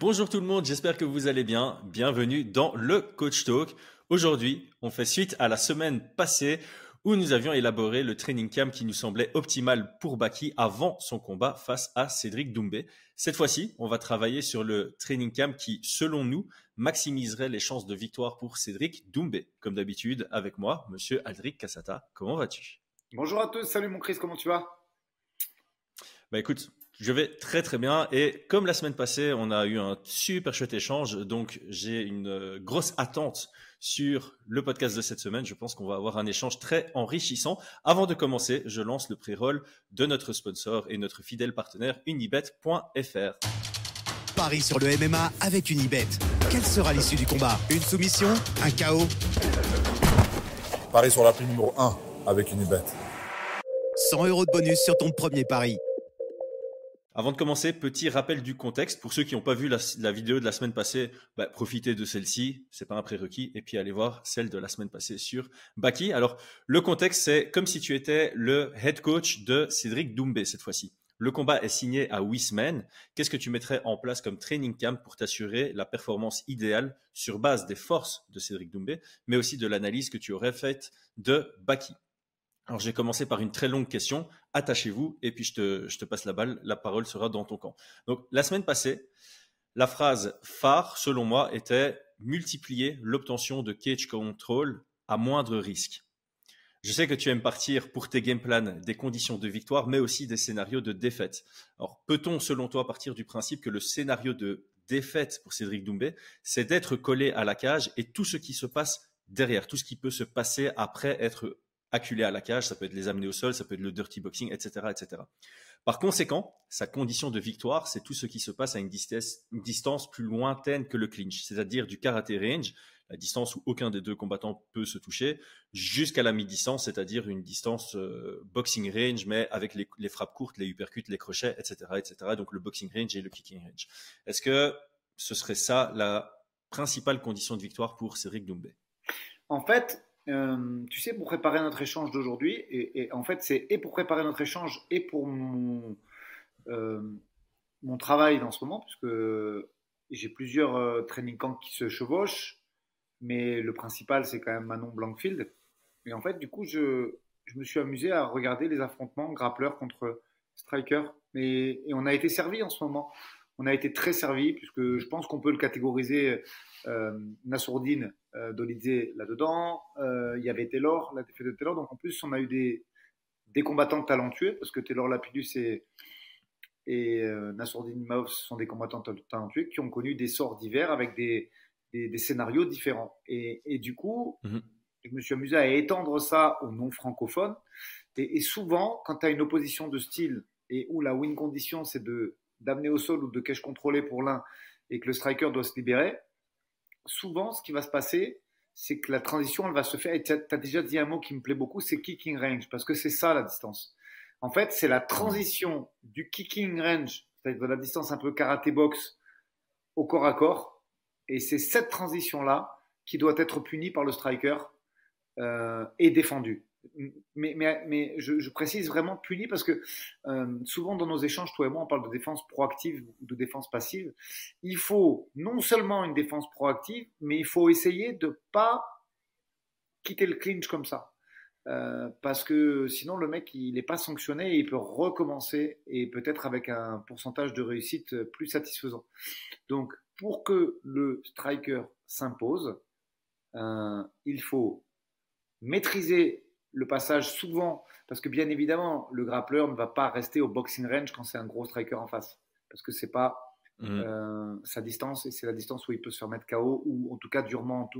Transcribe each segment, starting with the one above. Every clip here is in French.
Bonjour tout le monde, j'espère que vous allez bien. Bienvenue dans le Coach Talk. Aujourd'hui, on fait suite à la semaine passée où nous avions élaboré le training camp qui nous semblait optimal pour Baki avant son combat face à Cédric Doumbé. Cette fois-ci, on va travailler sur le training camp qui, selon nous, maximiserait les chances de victoire pour Cédric Doumbé. Comme d'habitude, avec moi, monsieur Aldric Cassata. Comment vas-tu? Bonjour à tous, salut mon Chris, comment tu vas? Bah écoute, je vais très très bien et comme la semaine passée, on a eu un super chouette échange, donc j'ai une euh, grosse attente sur le podcast de cette semaine. Je pense qu'on va avoir un échange très enrichissant. Avant de commencer, je lance le pré-roll de notre sponsor et notre fidèle partenaire unibet.fr. Paris sur le MMA avec Unibet. Quelle sera l'issue du combat? Une soumission? Un chaos Paris sur la numéro 1 avec Unibet. 100 euros de bonus sur ton premier pari. Avant de commencer, petit rappel du contexte. Pour ceux qui n'ont pas vu la, vidéo de la semaine passée, bah, profitez de celle-ci, c'est pas un prérequis, et puis allez voir celle de la semaine passée sur Baki. Alors, le contexte, c'est comme si tu étais le head coach de Cédric Doumbé cette fois-ci. Le combat est signé à huit semaines. Qu'est-ce que tu mettrais en place comme training camp pour t'assurer la performance idéale sur base des forces de Cédric Doumbé, mais aussi de l'analyse que tu aurais faite de Baki? Alors, j'ai commencé par une très longue question. Attachez-vous et puis je te, passe la balle. La parole sera dans ton camp. Donc, la semaine passée, la phrase phare, selon moi, était multiplier l'obtention de cage control à moindre risque. Je sais que tu aimes partir pour tes game plans des conditions de victoire, mais aussi des scénarios de défaite. Alors, peut-on, selon toi, partir du principe que le scénario de défaite pour Cédric Doumbé, c'est d'être collé à la cage et tout ce qui se passe derrière, tout ce qui peut se passer après être acculé à la cage, ça peut être les amener au sol, ça peut être le dirty boxing, etc., etc. Par conséquent, sa condition de victoire, c'est tout ce qui se passe à une distance, plus lointaine que le clinch, c'est-à-dire du karaté range, la distance où aucun des deux combattants peut se toucher, jusqu'à la mi-distance, c'est-à-dire une distance euh, boxing range, mais avec les, les, frappes courtes, les uppercuts, les crochets, etc., etc. Donc le boxing range et le kicking range. Est-ce que ce serait ça la principale condition de victoire pour Cédric Doumbé? En fait, euh, tu sais, pour préparer notre échange d'aujourd'hui, et, en fait, c'est et pour préparer notre échange et pour mon, euh, mon travail dans ce moment, puisque j'ai plusieurs euh, training camps qui se chevauchent, mais le principal, c'est quand même Manon Blankfield. Et en fait, du coup, je, je me suis amusé à regarder les affrontements grappleur contre striker. Et, on a été servi en ce moment. On a été très servi, puisque je pense qu'on peut le catégoriser Nassourdine euh, Dolizé là-dedans. Euh, il y avait Taylor, la défaite de Taylor. Donc en plus, on a eu des, des combattants talentueux, parce que Taylor Lapidus et, et euh, Nassourdine sont des combattants talentueux qui ont connu des sorts divers avec des, des, scénarios différents. Et, et du coup, mhm. je me suis amusé à étendre ça aux non-francophones. Et, et, souvent, quand tu as une opposition de style et où la win condition, c'est de d'amener au sol ou de cache contrôler pour l'un et que le striker doit se libérer, souvent, ce qui va se passer, c'est que la transition, elle va se faire. Et tu as, déjà dit un mot qui me plaît beaucoup, c'est kicking range, parce que c'est ça la distance. En fait, c'est la transition du kicking range, c'est-à-dire de la distance un peu karaté box au corps à corps. Et c'est cette transition-là qui doit être punie par le striker euh, et défendue mais, mais, mais je, précise vraiment puni parce que euh, souvent dans nos échanges, toi et moi, on parle de défense proactive ou de défense passive. Il faut non seulement une défense proactive, mais il faut essayer de pas quitter le clinch comme ça. Euh, parce que sinon le mec il n'est pas sanctionné et il peut recommencer et peut-être avec un pourcentage de réussite plus satisfaisant. Donc pour que le striker s'impose, euh, il faut maîtriser le passage souvent, parce que bien évidemment, le grappleur ne va pas rester au boxing range quand c'est un gros striker en face, parce que c'est pas mhm. euh, sa distance et c'est la distance où il peut se faire mettre KO ou en tout cas durement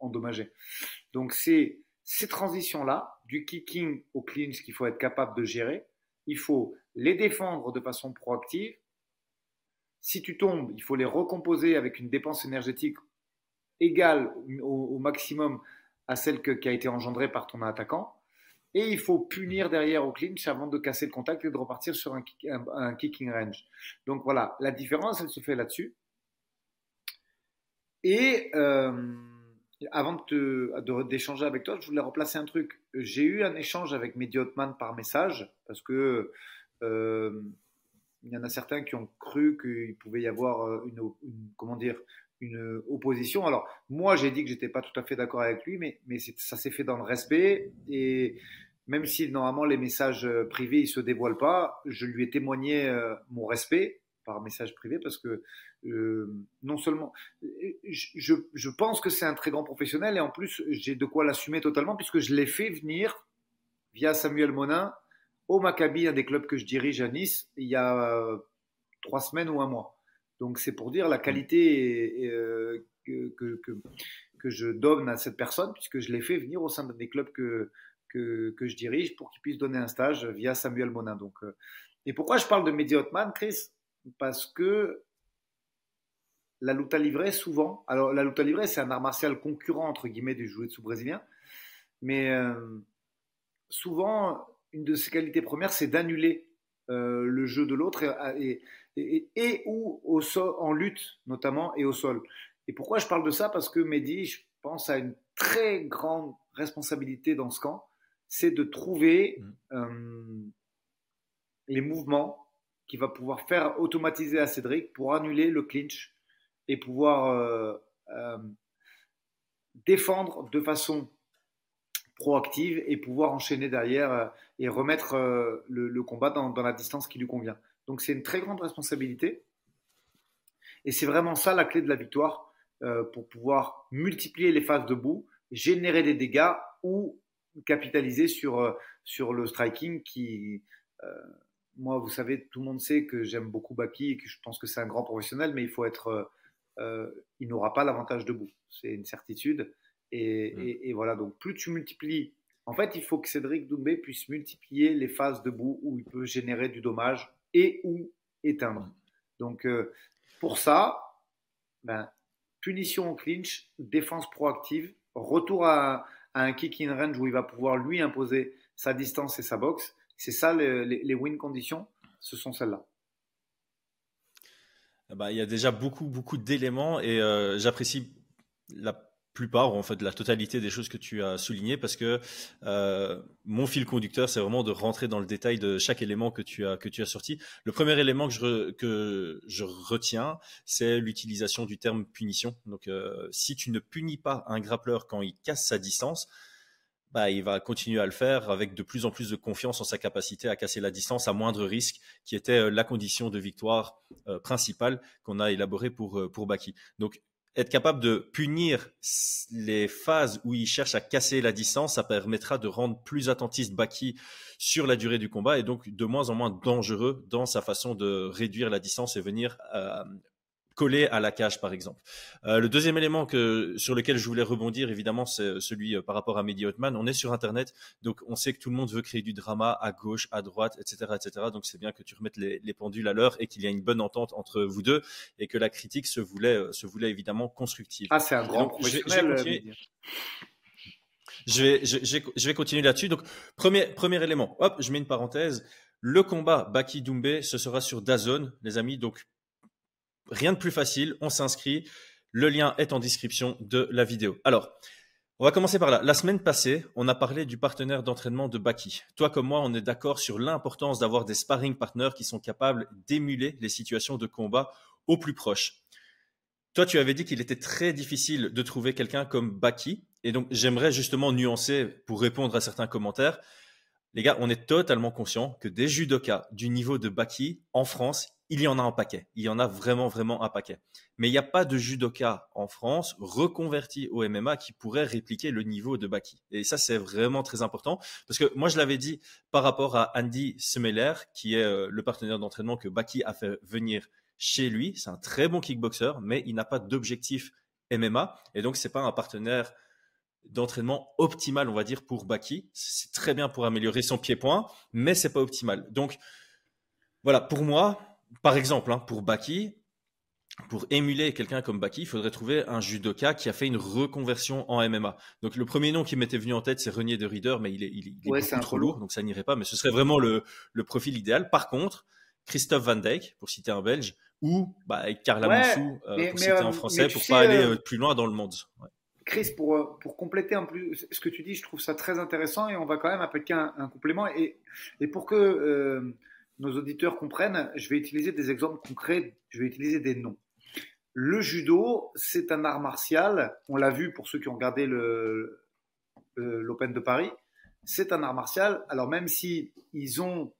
endommagé. Donc c'est ces transitions-là, du kicking au clinch qu'il faut être capable de gérer. Il faut les défendre de façon proactive. Si tu tombes, il faut les recomposer avec une dépense énergétique égale au, maximum à celle qui a été engendrée par ton attaquant. Et il faut punir derrière au clinch avant de casser le contact et de repartir sur un, kicking range. Donc voilà, la différence, elle se fait là-dessus. Et euh, avant d'échanger avec toi, je voulais replacer un truc. J'ai eu un échange avec Mehdi Hotman par message parce que euh, il y en a certains qui ont cru qu'il pouvait y avoir une, comment dire, une opposition. Alors, moi, j'ai dit que j'étais pas tout à fait d'accord avec lui, mais, ça s'est fait dans le respect. Et même si normalement les messages privés ils se dévoilent pas, je lui ai témoigné mon respect par message privé parce que euh, non seulement je, je pense que c'est un très grand professionnel et en plus j'ai de quoi l'assumer totalement puisque je l'ai fait venir via Samuel Monin au Maccabi, un des clubs que je dirige à Nice, il y a euh, trois semaines ou un mois. Donc c'est pour dire la qualité euh, que, que, je donne à cette personne puisque je l'ai fait venir au sein des clubs que, que, que je dirige pour qu'il puisse donner un stage via Samuel Monin. Donc, et pourquoi je parle de Mehdi Hotman, Chris? Parce que la luta livrée, souvent, alors la luta livrée, c'est un art martial concurrent, entre guillemets, du jiu-jitsu brésilien, mais euh, souvent, une de ses qualités premières, c'est d'annuler euh, le jeu de l'autre et, et, ou au sol, en lutte notamment et au sol. Et pourquoi je parle de ça? Parce que Mehdi, je pense, a une très grande responsabilité dans ce camp, c'est de trouver mmh. euh, les mouvements qui va pouvoir faire automatiser à Cédric pour annuler le clinch et pouvoir euh, euh, défendre de façon proactive et pouvoir enchaîner derrière et remettre le, combat dans, dans, la distance qui lui convient. Donc c'est une très grande responsabilité et c'est vraiment ça la clé de la victoire pour pouvoir multiplier les phases debout, générer des dégâts ou capitaliser sur, sur le striking qui moi, vous savez, tout le monde sait que j'aime beaucoup Baki et que je pense que c'est un grand professionnel, mais il faut être. Euh, euh, il n'aura pas l'avantage debout. C'est une certitude. Mm. Et, voilà, donc plus tu multiplies. En fait, il faut que Cédric Doumbé puisse multiplier les phases debout où il peut générer du dommage et ou éteindre. Donc, euh, pour ça, ben, punition au clinch, défense proactive, retour à, un kick in range où il va pouvoir lui imposer sa distance et sa boxe c'est ça, les, win conditions, ce sont celles-là. Ben, il y a déjà beaucoup, beaucoup d'éléments et euh, j'apprécie la plupart, en fait, la totalité des choses que tu as soulignées parce que euh, mon fil conducteur, c'est vraiment de rentrer dans le détail de chaque élément que tu as, que tu as sorti. Le premier élément que je, que je retiens, c'est l'utilisation du terme punition. Donc, euh, si tu ne punis pas un grappleur quand il casse sa distance, bah, il va continuer à le faire avec de plus en plus de confiance en sa capacité à casser la distance à moindre risque, qui était euh, la condition de victoire principale qu'on a élaborée pour, pour Baki. Donc, être capable de punir les phases où il cherche à casser la distance, ça permettra de rendre plus attentiste Baki sur la durée du combat et donc de moins en moins dangereux dans sa façon de réduire la distance et venir collé à la cage, par exemple. Euh, le deuxième élément que, sur lequel je voulais rebondir, évidemment, c'est celui euh, par rapport à Mehdi Hotman. On est sur Internet, donc on sait que tout le monde veut créer du drama à gauche, à droite, etc., etc. Donc c'est bien que tu remettes les, pendules à l'heure et qu'il y a une bonne entente entre vous deux et que la critique se voulait, euh, se voulait évidemment constructive. Ah, c'est un grand professionnel. Je vais, je, je, je vais continuer là-dessus. Donc, premier, premier élément. Hop, je mets une parenthèse. Le combat Baki Doumbé, ce sera sur Dazone, les amis. Donc, Rien de plus facile, on s'inscrit. Le lien est en description de la vidéo. Alors, on va commencer par là. La semaine passée, on a parlé du partenaire d'entraînement de Baki. Toi comme moi, on est d'accord sur l'importance d'avoir des sparring partners qui sont capables d'émuler les situations de combat au plus proche. Toi, tu avais dit qu'il était très difficile de trouver quelqu'un comme Baki. Et donc, j'aimerais justement nuancer pour répondre à certains commentaires. Les gars, on est totalement conscient que des judokas du niveau de Baki en France, il y en a un paquet. Il y en a vraiment, vraiment un paquet. Mais il n'y a pas de judoka en France reconverti au MMA qui pourrait répliquer le niveau de Baki. Et ça, c'est vraiment très important. Parce que moi, je l'avais dit par rapport à Andy Semeler, qui est euh, le partenaire d'entraînement que Baki a fait venir chez lui. C'est un très bon kickboxer, mais il n'a pas d'objectif MMA. Et donc, c'est pas un partenaire d'entraînement optimal, on va dire, pour Baki. C'est très bien pour améliorer son pied-point, mais c'est pas optimal. Donc, voilà, pour moi, par exemple, hein, pour Baki, pour émuler quelqu'un comme Baki, il faudrait trouver un judoka qui a fait une reconversion en MMA. Donc le premier nom qui m'était venu en tête, c'est Renier de Rieder, mais il est, il, est, trop lourd, donc ça n'irait pas. Mais ce serait vraiment le, profil idéal. Par contre, Christophe Van Dijk, pour citer un Belge, ou bah, Carla Moussou, euh, pour citer un euh, Français, pour pas aller euh, plus loin dans le monde. Chris, pour, pour compléter un peu ce que tu dis, je trouve ça très intéressant et on va quand même appliquer un, complément. Et, et pour que nos auditeurs comprennent, je vais utiliser des exemples concrets, je vais utiliser des noms. Le judo, c'est un art martial. On l'a vu pour ceux qui ont regardé l'Open de Paris. C'est un art martial. Alors même si ils ont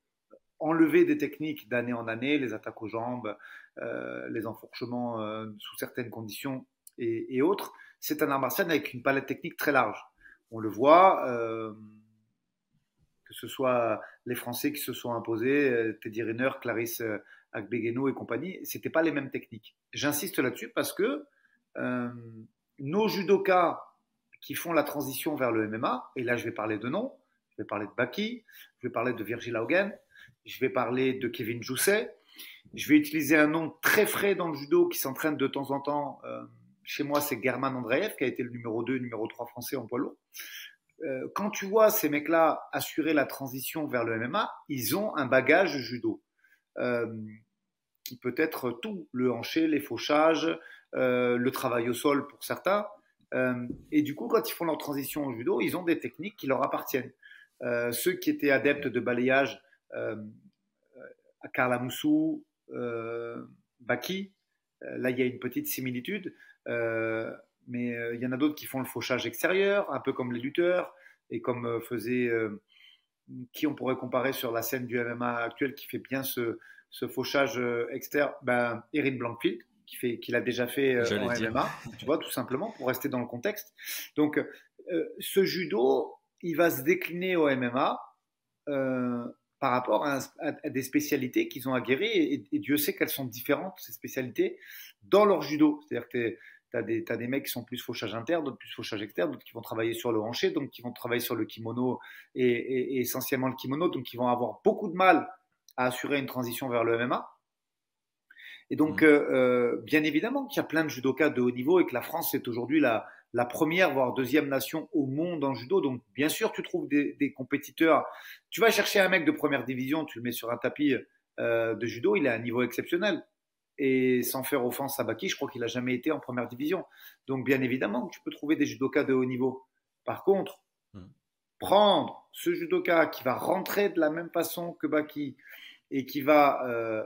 enlevé des techniques d'année en année, les attaques aux jambes, euh, les enfourchements euh, sous certaines conditions et, autres, c'est un art martial avec une palette technique très large. On le voit, euh, que ce soit les Français qui se sont imposés, Teddy Riner, Clarisse Agbegueno et compagnie, c'était pas les mêmes techniques. J'insiste là-dessus parce que euh, nos judokas qui font la transition vers le MMA, et là je vais parler de noms, je vais parler de Baki, je vais parler de Virgil Haugen, je vais parler de Kevin Jousset, je vais utiliser un nom très frais dans le judo qui s'entraîne de temps en temps. Chez moi, c'est German Andreev qui a été le numéro 2, numéro 3 français en poids lourd. Euh, quand tu vois ces mecs-là assurer la transition vers le MMA, ils ont un bagage judo. Euh, qui peut être tout, le hanché, les fauchages, euh, le travail au sol pour certains. Et du coup, quand ils font leur transition au judo, ils ont des techniques qui leur appartiennent. Ceux qui étaient adeptes de balayage, à Karla Moussou, Baki, là il y a une petite similitude, mais il y en a d'autres qui font le fauchage extérieur, un peu comme les lutteurs, et comme faisait qui on pourrait comparer sur la scène du MMA actuel qui fait bien ce, ce fauchage euh, externe, ben, Erin Blankfield, qui fait, qu'il a déjà fait euh, en MMA, tu vois, tout simplement, pour rester dans le contexte. Donc, euh, ce judo, il va se décliner au MMA par rapport à, des spécialités qu'ils ont aguerries, et, et, Dieu sait qu'elles sont différentes, ces spécialités, dans leur judo. C'est-à-dire que tu as des, des mecs qui sont plus fauchage interne, d'autres plus fauchage externe, d'autres qui vont travailler sur le hanché, donc qui vont travailler sur le kimono et, et, essentiellement le kimono, donc qui vont avoir beaucoup de mal à assurer une transition vers le MMA. Et donc, mmh. euh, euh, bien évidemment qu'il y a plein de judokas de haut niveau et que la France est aujourd'hui la, la première, voire deuxième nation au monde en judo. Donc, bien sûr, tu trouves des, des compétiteurs. Tu vas chercher un mec de première division, tu le mets sur un tapis euh, de judo, il a un niveau exceptionnel. Et sans faire offense à Baki, je crois qu'il n'a jamais été en première division. Donc, bien évidemment, tu peux trouver des judokas de haut niveau. Par contre, mmh. prendre ce judoka qui va rentrer de la même façon que Baki, et qui va, euh,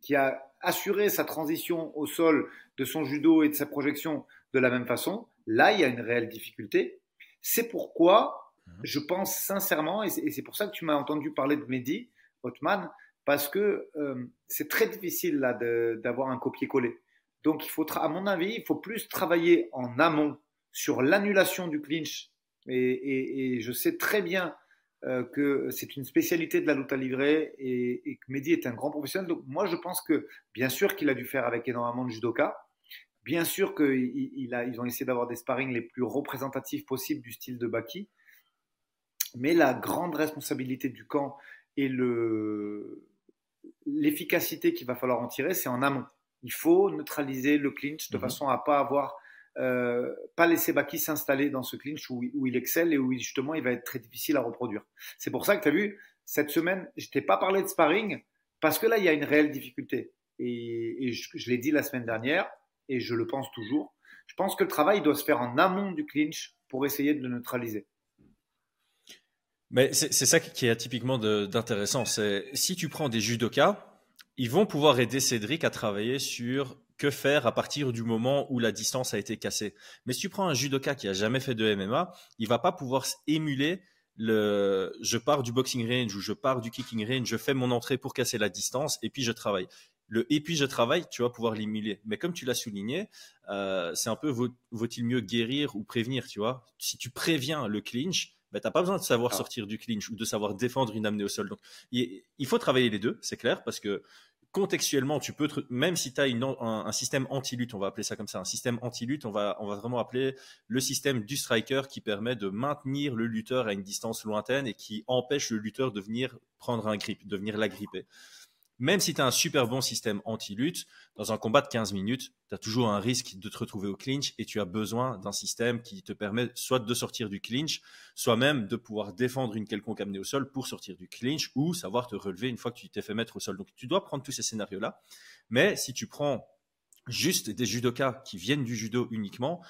qui a assuré sa transition au sol de son judo et de sa projection de la même façon, là, il y a une réelle difficulté. C'est pourquoi mhm. je pense sincèrement, et c'est pour ça que tu m'as entendu parler de Mehdi Hotman, parce que euh, c'est très difficile là d'avoir un copier-coller. Donc, il faut, à mon avis, il faut plus travailler en amont sur l'annulation du clinch. Et, je sais très bien euh, que c'est une spécialité de la lutte à livrer et, que Mehdi est un grand professionnel. Donc moi, je pense que bien sûr qu'il a dû faire avec énormément de judoka. Bien sûr qu'ils ont essayé d'avoir des sparring les plus représentatifs possibles du style de Baki. Mais la grande responsabilité du camp et le, l'efficacité qu'il va falloir en tirer, c'est en amont. Il faut neutraliser le clinch de mhm. façon à pas avoir euh, pas laisser Baki s'installer dans ce clinch où, il excelle et où justement il va être très difficile à reproduire. C'est pour ça que tu as vu, cette semaine, je t'ai pas parlé de sparring parce que là, il y a une réelle difficulté. Et, je, l'ai dit la semaine dernière et je le pense toujours. Je pense que le travail doit se faire en amont du clinch pour essayer de le neutraliser. Mais c'est ça qui est atypiquement d'intéressant. C'est si tu prends des judokas, ils vont pouvoir aider Cédric à travailler sur que faire à partir du moment où la distance a été cassée. Mais si tu prends un judoka qui a jamais fait de MMA, il va pas pouvoir émuler le je pars du boxing range ou je pars du kicking range, je fais mon entrée pour casser la distance et puis je travaille. Le et puis je travaille, tu vas pouvoir l'émuler. Mais comme tu l'as souligné, euh, c'est un peu vaut-il mieux guérir ou prévenir, tu vois? Si tu préviens le clinch, ben, tu n'as pas besoin de savoir ah. sortir du clinch ou de savoir défendre une amenée au sol. Donc, il faut travailler les deux, c'est clair, parce que contextuellement, tu peux, même si tu as un, système anti-lutte, on va appeler ça comme ça, un système anti-lutte, on va, on va vraiment appeler le système du striker qui permet de maintenir le lutteur à une distance lointaine et qui empêche le lutteur de venir prendre un grip, de venir l'agripper même si tu as un super bon système anti-lutte, dans un combat de 15 minutes, tu as toujours un risque de te retrouver au clinch et tu as besoin d'un système qui te permet soit de sortir du clinch, soit même de pouvoir défendre une quelconque amenée au sol pour sortir du clinch ou savoir te relever une fois que tu t'es fait mettre au sol. Donc tu dois prendre tous ces scénarios-là. Mais si tu prends juste des judokas qui viennent du judo uniquement,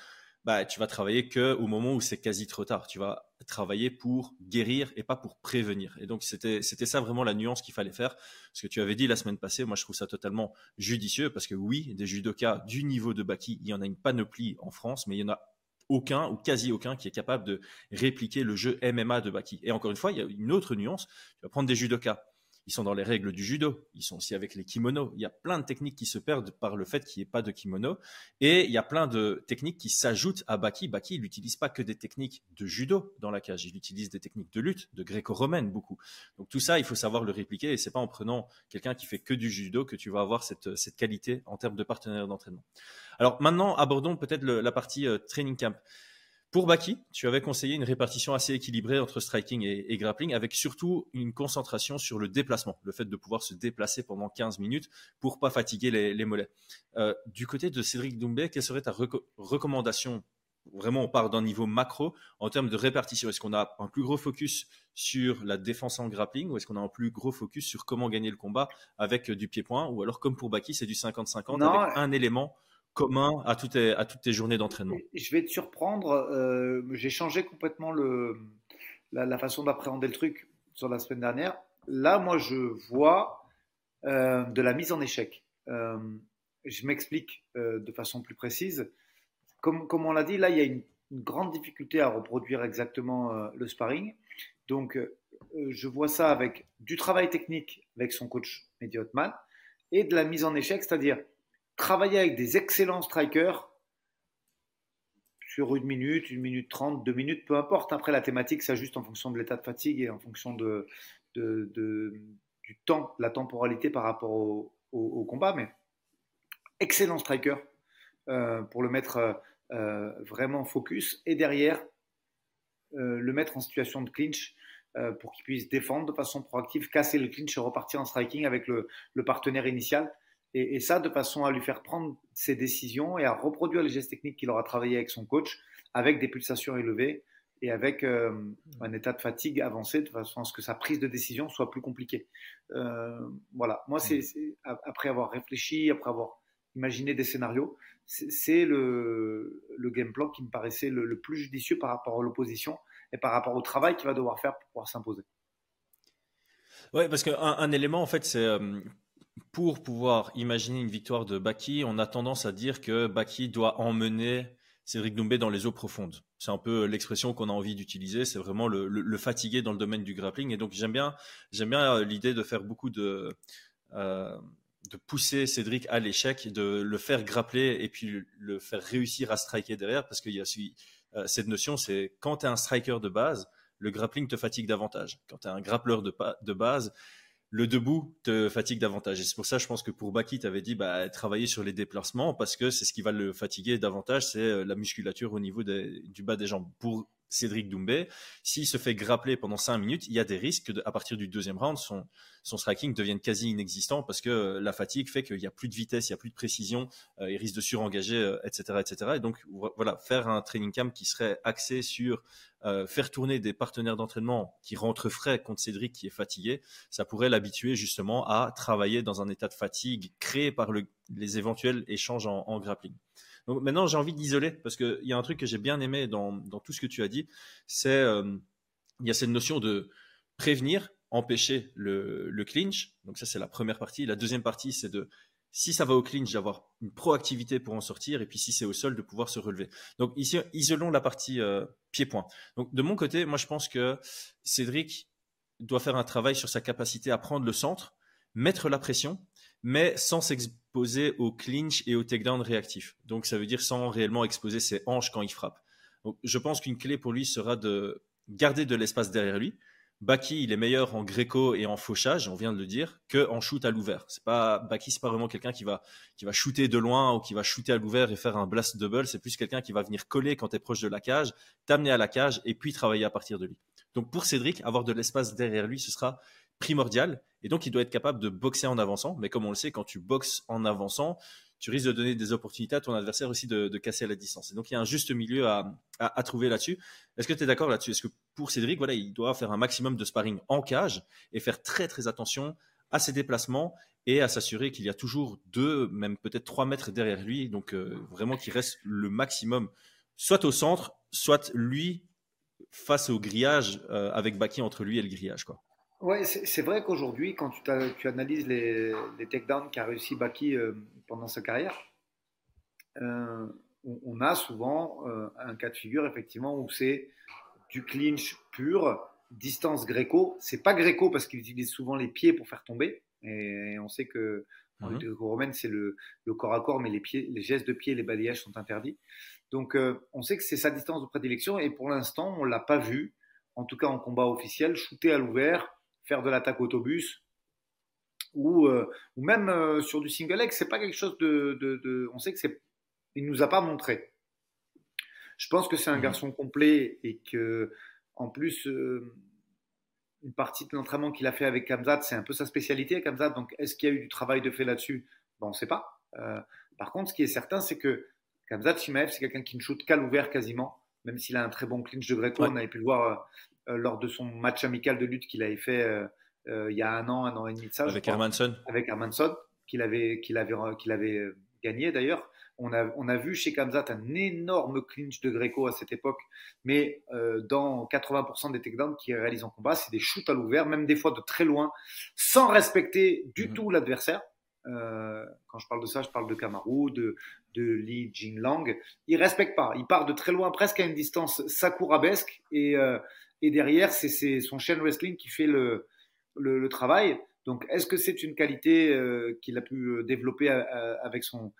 bah, tu vas travailler que au moment où c'est quasi trop tard. Tu vas travailler pour guérir et pas pour prévenir. Et donc, c'était, ça vraiment la nuance qu'il fallait faire. Ce que tu avais dit la semaine passée, moi, je trouve ça totalement judicieux parce que oui, des judokas du niveau de Baki, il y en a une panoplie en France, mais il y en a aucun ou quasi aucun qui est capable de répliquer le jeu MMA de Baki. Et encore une fois, il y a une autre nuance. Tu vas prendre des judokas ils sont dans les règles du judo, ils sont aussi avec les kimonos. Il y a plein de techniques qui se perdent par le fait qu'il n'y ait pas de kimono. Et il y a plein de techniques qui s'ajoutent à Baki. Baki, il n'utilise pas que des techniques de judo dans la cage, il utilise des techniques de lutte, de gréco-romaine beaucoup. Donc tout ça, il faut savoir le répliquer et c'est pas en prenant quelqu'un qui fait que du judo que tu vas avoir cette, cette qualité en termes de partenaire d'entraînement. Alors maintenant, abordons peut-être la partie euh, training camp. Pour Baki, tu avais conseillé une répartition assez équilibrée entre striking et, grappling, avec surtout une concentration sur le déplacement, le fait de pouvoir se déplacer pendant 15 minutes pour pas fatiguer les, mollets. Euh, du côté de Cédric Doumbé, quelle serait ta recommandation? Vraiment, on part d'un niveau macro en termes de répartition. Est-ce qu'on a un plus gros focus sur la défense en grappling ou est-ce qu'on a un plus gros focus sur comment gagner le combat avec du pied-point Ou alors, comme pour Baki, c'est du 50-50 avec un élément commun à toutes tes, journées d'entraînement Je vais te surprendre. Euh, j'ai changé complètement la, façon d'appréhender le truc sur la semaine dernière. Là, moi, je vois euh, de la mise en échec. Euh, je m'explique de façon plus précise. Comme, on l'a dit, là, il y a une, grande difficulté à reproduire exactement le sparring. Donc, je vois ça avec du travail technique avec son coach Mehdi et de la mise en échec, c'est-à-dire travailler avec des excellents strikers sur une minute, une minute trente, deux minutes, peu importe. Après, la thématique s'ajuste en fonction de l'état de fatigue et en fonction de, du temps, la temporalité par rapport au, combat. Mais excellent striker euh, pour le mettre euh, vraiment focus et derrière euh, le mettre en situation de clinch pour qu'il puisse défendre de façon proactive, casser le clinch et repartir en striking avec le partenaire initial. Et, ça, de façon à lui faire prendre ses décisions et à reproduire les gestes techniques qu'il aura travaillé avec son coach, avec des pulsations élevées et avec euh, un état de fatigue avancé, de façon à ce que sa prise de décision soit plus compliquée. Euh, voilà, moi, c'est après avoir réfléchi, après avoir imaginé des scénarios, c'est le, le, game plan qui me paraissait le, plus judicieux par rapport à l'opposition et par rapport au travail qu'il va devoir faire pour pouvoir s'imposer. Oui, parce qu'un un élément, en fait, c'est euh, pour pouvoir imaginer une victoire de Baki, on a tendance à dire que Baki doit emmener Cédric Doumbé dans les eaux profondes. C'est un peu l'expression qu'on a envie d'utiliser. C'est vraiment le, fatiguer dans le domaine du grappling. Et donc j'aime bien, j'aime bien euh, l'idée de faire beaucoup de, euh, de pousser Cédric à l'échec, de le faire grappler et puis le faire réussir à striker derrière, parce qu'il y a euh, cette notion, c'est quand tu es un striker de base, le grappling te fatigue davantage. Quand tu es un grappleur de base, le debout te fatigue davantage. Et c'est pour ça, je pense que pour Baki, tu dit bah, travailler sur les déplacements parce que c'est ce qui va le fatiguer davantage, c'est euh, la musculature au niveau du bas des jambes. Pour Cédric Doumbé, s'il se fait grappler pendant 5 minutes, il y a des risques à partir du deuxième round, son, striking devienne quasi inexistant parce que euh, la fatigue fait qu'il n'y a plus de vitesse, il n'y a plus de précision, euh, il risque de surengager, etc., etc. Et donc, voilà, faire un training camp qui serait axé sur euh, faire tourner des partenaires d'entraînement qui rentrent frais contre Cédric qui est fatigué, ça pourrait l'habituer justement à travailler dans un état de fatigue créé par les éventuels échanges en, grappling. Maintenant, j'ai envie d'isoler parce qu'il y a un truc que j'ai bien aimé dans, tout ce que tu as dit, c'est euh, il y a cette notion de prévenir, empêcher le, le clinch. Donc ça, c'est la première partie. La deuxième partie, c'est de si ça va au clinch, d'avoir une proactivité pour en sortir, et puis si c'est au sol, de pouvoir se relever. Donc ici, isolons la partie euh, pied-point. Donc de mon côté, moi je pense que Cédric doit faire un travail sur sa capacité à prendre le centre, mettre la pression, mais sans s'exposer au clinch et au takedown réactif. Donc ça veut dire sans réellement exposer ses hanches quand il frappe. Donc je pense qu'une clé pour lui sera de garder de l'espace derrière lui, Baki, il est meilleur en gréco et en fauchage, on vient de le dire, que en shoot à l'ouvert. C'est pas Baki, c'est pas vraiment quelqu'un qui va qui va shooter de loin ou qui va shooter à l'ouvert et faire un blast double. C'est plus quelqu'un qui va venir coller quand tu es proche de la cage, t'amener à la cage et puis travailler à partir de lui. Donc pour Cédric, avoir de l'espace derrière lui, ce sera primordial. Et donc il doit être capable de boxer en avançant. Mais comme on le sait, quand tu boxes en avançant, tu risques de donner des opportunités à ton adversaire aussi de, casser la distance. Et donc, il y a un juste milieu à, trouver là-dessus. Est-ce que tu es d'accord là-dessus? Est-ce que pour Cédric, voilà, il doit faire un maximum de sparring en cage et faire très, très attention à ses déplacements et à s'assurer qu'il y a toujours deux, même peut-être trois mètres derrière lui. Donc, euh, vraiment qu'il reste le maximum soit au centre, soit lui face au grillage euh, avec Baki entre lui et le grillage. Quoi. Ouais, c'est vrai qu'aujourd'hui, quand tu, tu, analyses les, les takedowns qu'a réussi Baki euh, pendant sa carrière, euh, on, a souvent un cas de figure effectivement où c'est du clinch pur, distance gréco. C'est pas gréco parce qu'il utilise souvent les pieds pour faire tomber. Et on sait que en mmh. romaine c'est le, le, corps à corps, mais les, pieds, les gestes de pied, les balayages sont interdits. Donc, euh, on sait que c'est sa distance de prédilection et pour l'instant, on l'a pas vu, en tout cas en combat officiel, shooter à l'ouvert, faire de l'attaque autobus ou, euh, ou même euh, sur du single leg. C'est pas quelque chose de, de, de, on sait que c'est, il nous a pas montré. Je pense que c'est un mmh. garçon complet et que, en plus, une partie de l'entraînement qu'il a fait avec Kamzat, c'est un peu sa spécialité, Kamzat. Donc, est-ce qu'il y a eu du travail de fait là-dessus? Bon, On ne sait pas. par contre, ce qui est certain, c'est que Kamzat Chimaev, c'est quelqu'un qui ne shoot qu'à l'ouvert quasiment, même s'il a un très bon clinch de Greco. On avait pu le voir euh, lors de son match amical de lutte qu'il avait fait euh, euh, il y a un an, un an et demi de ça. Avec Hermanson. Avec Hermanson, qu'il avait, qu'il avait, qu'il avait gagné d'ailleurs. On a, on a, vu chez Kamzat un énorme clinch de Greco à cette époque, mais dans 80% des takedowns qu'il réalise en combat, c'est des shoots à l'ouvert, même des fois de très loin, sans respecter du mhm. tout l'adversaire. Euh, quand je parle de ça, je parle de Kamaru, de, de Li Jinlang. Il respecte pas. Il part de très loin, presque à une distance sakurabesque. Et, euh, et derrière, c'est son chain wrestling qui fait le, le, travail. Donc, est-ce que c'est une qualité euh, qu'il a pu développer avec son,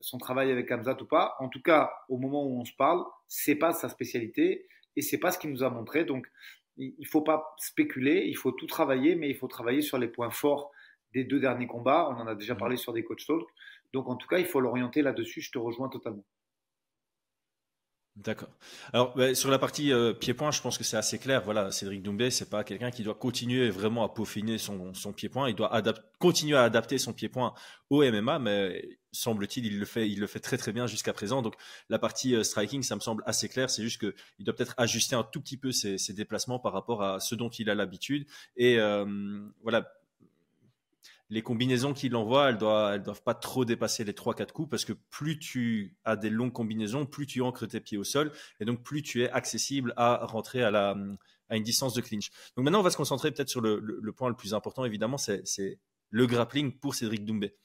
son travail avec Hamzat ou pas? En tout cas, au moment où on se parle, c'est pas sa spécialité et c'est pas ce qu'il nous a montré. Donc, il faut pas spéculer, il faut tout travailler, mais il faut travailler sur les points forts des deux derniers combats. On en a déjà mmh. parlé sur des coach talk. Donc en tout cas, il faut l'orienter là-dessus. Je te rejoins totalement. D'accord. Alors bah, sur la partie euh, pied-point, je pense que c'est assez clair. Voilà, Cédric Doumbé, c'est pas quelqu'un qui doit continuer vraiment à peaufiner son, son pied-point. Il doit continuer à adapter son pied-point au MMA, mais semble-t-il, il le fait, il le fait très très bien jusqu'à présent. Donc la partie euh, striking, ça me semble assez clair. C'est juste que il doit peut-être ajuster un tout petit peu ses, ses, déplacements par rapport à ce dont il a l'habitude. Et euh, voilà, les combinaisons qu'il envoie, elles doivent, elles doivent pas trop dépasser les 3-4 coups parce que plus tu as des longues combinaisons, plus tu ancres tes pieds au sol et donc plus tu es accessible à rentrer à, la, à une distance de clinch. Donc maintenant, on va se concentrer peut-être sur le, le, point le plus important, évidemment, c'est le grappling pour Cédric Doumbé.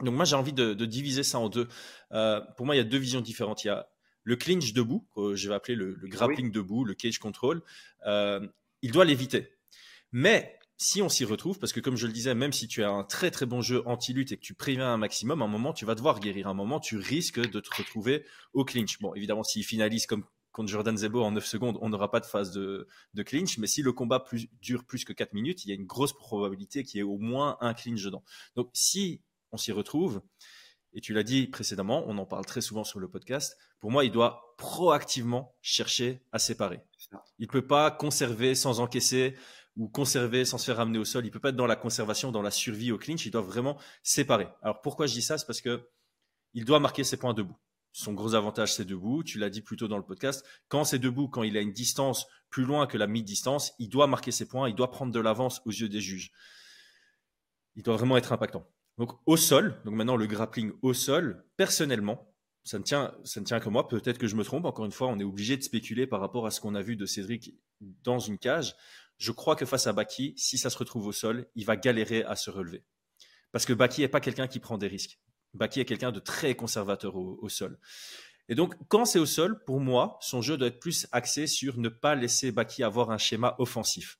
Donc moi, j'ai envie de, de, diviser ça en deux. Euh, pour moi, il y a deux visions différentes. Il y a le clinch debout, que je vais appeler le, le grappling debout, le cage control. Euh, il doit l'éviter. Mais si on s'y retrouve, parce que comme je le disais, même si tu as un très très bon jeu anti-lutte et que tu préviens un maximum, à un moment tu vas devoir guérir. À un moment tu risques de te retrouver au clinch. Bon, évidemment, s'il finalise comme contre Jordan Zebo en 9 secondes, on n'aura pas de phase de, clinch. Mais si le combat dure plus que 4 minutes, il y a une grosse probabilité qu'il y ait au moins un clinch dedans. Donc si on s'y retrouve, et tu l'as dit précédemment, on en parle très souvent sur le podcast, pour moi, il doit proactivement chercher à séparer. Il ne peut pas conserver sans encaisser ou conserver sans se faire ramener au sol. Il peut pas être dans la conservation, dans la survie au clinch. Il doit vraiment séparer. Alors pourquoi je dis ça? C'est parce que il doit marquer ses points debout. Son gros avantage, c'est debout. Tu l'as dit plus tôt dans le podcast. Quand c'est debout, quand il a une distance plus loin que la mi-distance, il doit marquer ses points. Il doit prendre de l'avance aux yeux des juges. Il doit vraiment être impactant. Donc au sol, donc maintenant le grappling au sol, personnellement, ne ça ne tient que moi. Peut-être que je me trompe. Encore une fois, on est obligé de spéculer par rapport à ce qu'on a vu de Cédric dans une cage. Je crois que face à Baki, si ça se retrouve au sol, il va galérer à se relever. Parce que Baki n'est pas quelqu'un qui prend des risques. Baki est quelqu'un de très conservateur au, sol. Et donc, quand c'est au sol, pour moi, son jeu doit être plus axé sur ne pas laisser Baki avoir un schéma offensif.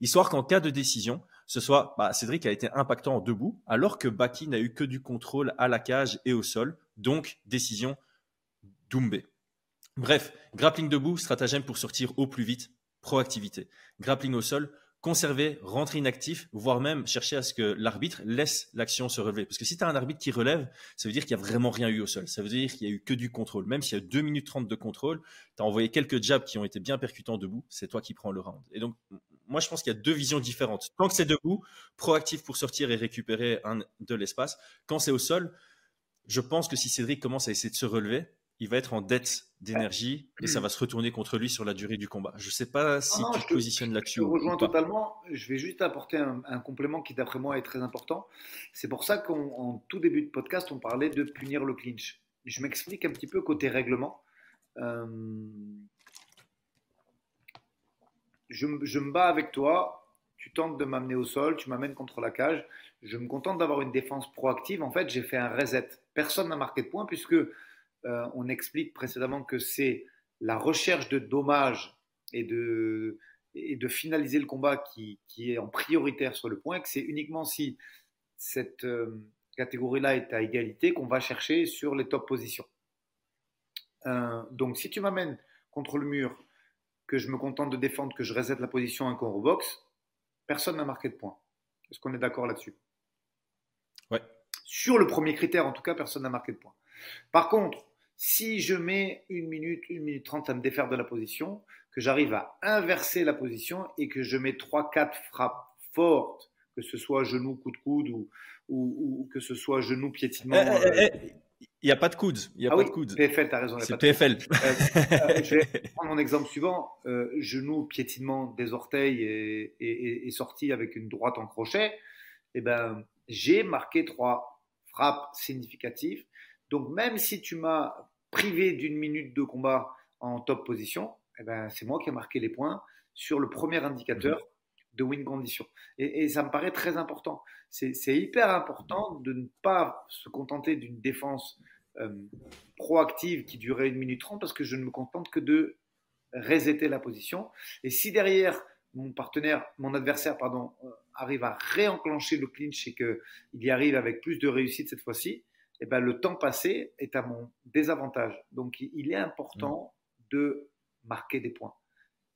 Histoire qu'en cas de décision, ce soit bah, Cédric a été impactant debout, alors que Baki n'a eu que du contrôle à la cage et au sol. Donc, décision Doumbé. Bref, grappling debout, stratagème pour sortir au plus vite, proactivité. Grappling au sol, conserver, rentrer inactif, voire même chercher à ce que l'arbitre laisse l'action se relever. Parce que si tu as un arbitre qui relève, ça veut dire qu'il n'y a vraiment rien eu au sol. Ça veut dire qu'il n'y a eu que du contrôle. Même s'il y a 2 minutes 30 de contrôle, tu as envoyé quelques jabs qui ont été bien percutants debout, c'est toi qui prends le round. Et donc, moi, je pense qu'il y a deux visions différentes. Quand c'est debout, proactif pour sortir et récupérer un, de l'espace. Quand c'est au sol, je pense que si Cédric commence à essayer de se relever, il va être en dette d'énergie et ça va se retourner contre lui sur la durée du combat. Je ne sais pas si tu te positionnes là-dessus. Je te rejoins totalement. Je vais juste apporter un, complément qui, d'après moi, est très important. C'est pour ça qu'en tout début de podcast, on parlait de punir le clinch. je m'explique un petit peu côté règlement. Euh, je, je, me bats avec toi, tu tentes de m'amener au sol, tu m'amènes contre la cage. Je me contente d'avoir une défense proactive. En fait, j'ai fait un reset. Personne n'a marqué de point puisque euh, on explique précédemment que c'est la recherche de dommages et de, et de finaliser le combat qui, qui, est en prioritaire sur le point, que c'est uniquement si cette euh, catégorie-là est à égalité qu'on va chercher sur les top positions. Euh, donc si tu m'amènes contre le mur, que je me contente de défendre, que je reset la position un combo box, personne n'a marqué de point. Est-ce qu'on est, d'accord là-dessus? Ouais. Sur le premier critère, en tout cas, personne n'a marqué de point. Par contre, si je mets une minute, une minute trente à me défaire de la position, que j'arrive à inverser la position et que je mets trois, quatre frappes fortes, que ce soit genou, coup de coude ou, ou, que ce soit genou, piétinement. Eh, eh, euh, eh, il n'y a pas de coude. Il y a ah pas oui, de coude. PFL, tu as raison. C'est PFL. Euh, je vais prendre mon exemple suivant. Euh, genou, piétinement des orteils et, et, et, sorti avec une droite en crochet. Eh ben, j'ai marqué trois frappes significatives. Donc, même si tu m'as privé d'une minute de combat en top position, eh ben, c'est moi qui ai marqué les points sur le premier indicateur de win condition. Et, et ça me paraît très important. C'est hyper important de ne pas se contenter d'une défense euh, proactive qui durait une minute trente parce que je ne me contente que de resetter la position. Et si derrière mon partenaire, mon adversaire, pardon, euh, arrive à réenclencher le clinch et qu'il y arrive avec plus de réussite cette fois-ci, eh ben, le temps passé est à mon désavantage. Donc il est important de marquer des points.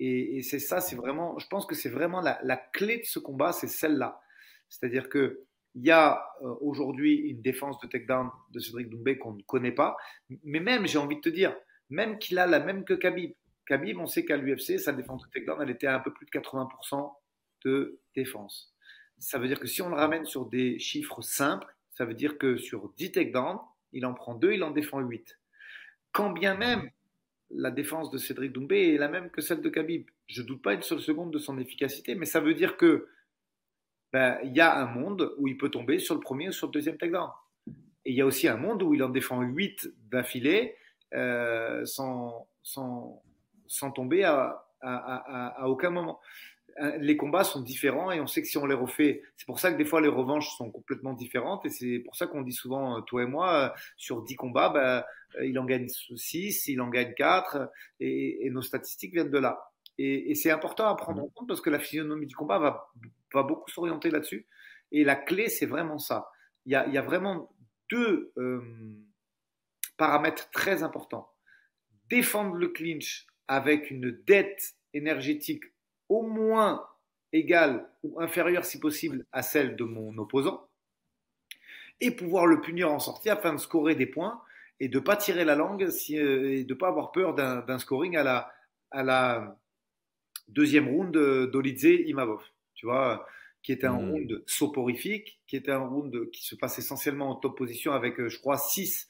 Et, c'est ça, c'est vraiment, je pense que c'est vraiment la, clé de ce combat, c'est celle-là. C'est-à-dire que il y a euh, aujourd'hui une défense de takedown de Cédric Doumbé qu'on ne connaît pas, mais même, j'ai envie de te dire, même qu'il a la même que Khabib. Khabib, on sait qu'à l'UFC, sa défense de takedown, elle était à un peu plus de 80% de défense. Ça veut dire que si on le ramène sur des chiffres simples, ça veut dire que sur 10 takedowns, il en prend 2, il en défend 8. Quand bien même la défense de Cédric Doumbé est la même que celle de Khabib. Je ne doute pas une seule seconde de son efficacité, mais ça veut dire que ben, il y a un monde où il peut tomber sur le premier ou sur le deuxième takedown. Et il y a aussi un monde où il en défend 8 d'affilée euh, sans, sans, sans, tomber à, aucun moment. Euh, les combats sont différents et on sait que si on les refait, c'est pour ça que des fois les revanches sont complètement différentes et c'est pour ça qu'on dit souvent, euh, toi et moi, sur 10 combats, ben, euh, il en gagne 6, il en gagne 4, et, nos statistiques viennent de là. Et, c'est important à prendre en compte parce que la physionomie du combat va, va beaucoup s'orienter là-dessus. Et la clé, c'est vraiment ça. Il y a, il y a vraiment deux euh, paramètres très importants. Défendre le clinch avec une dette énergétique au moins égale ou inférieure si possible à celle de mon opposant et pouvoir le punir en sortie afin de scorer des points et de pas tirer la langue si, euh, et de pas avoir peur d'un scoring à la, à la deuxième round d'Olidze Imavov, tu vois, qui était un mmh. round soporifique, qui était un round qui se passe essentiellement en top position avec, euh, je crois, 6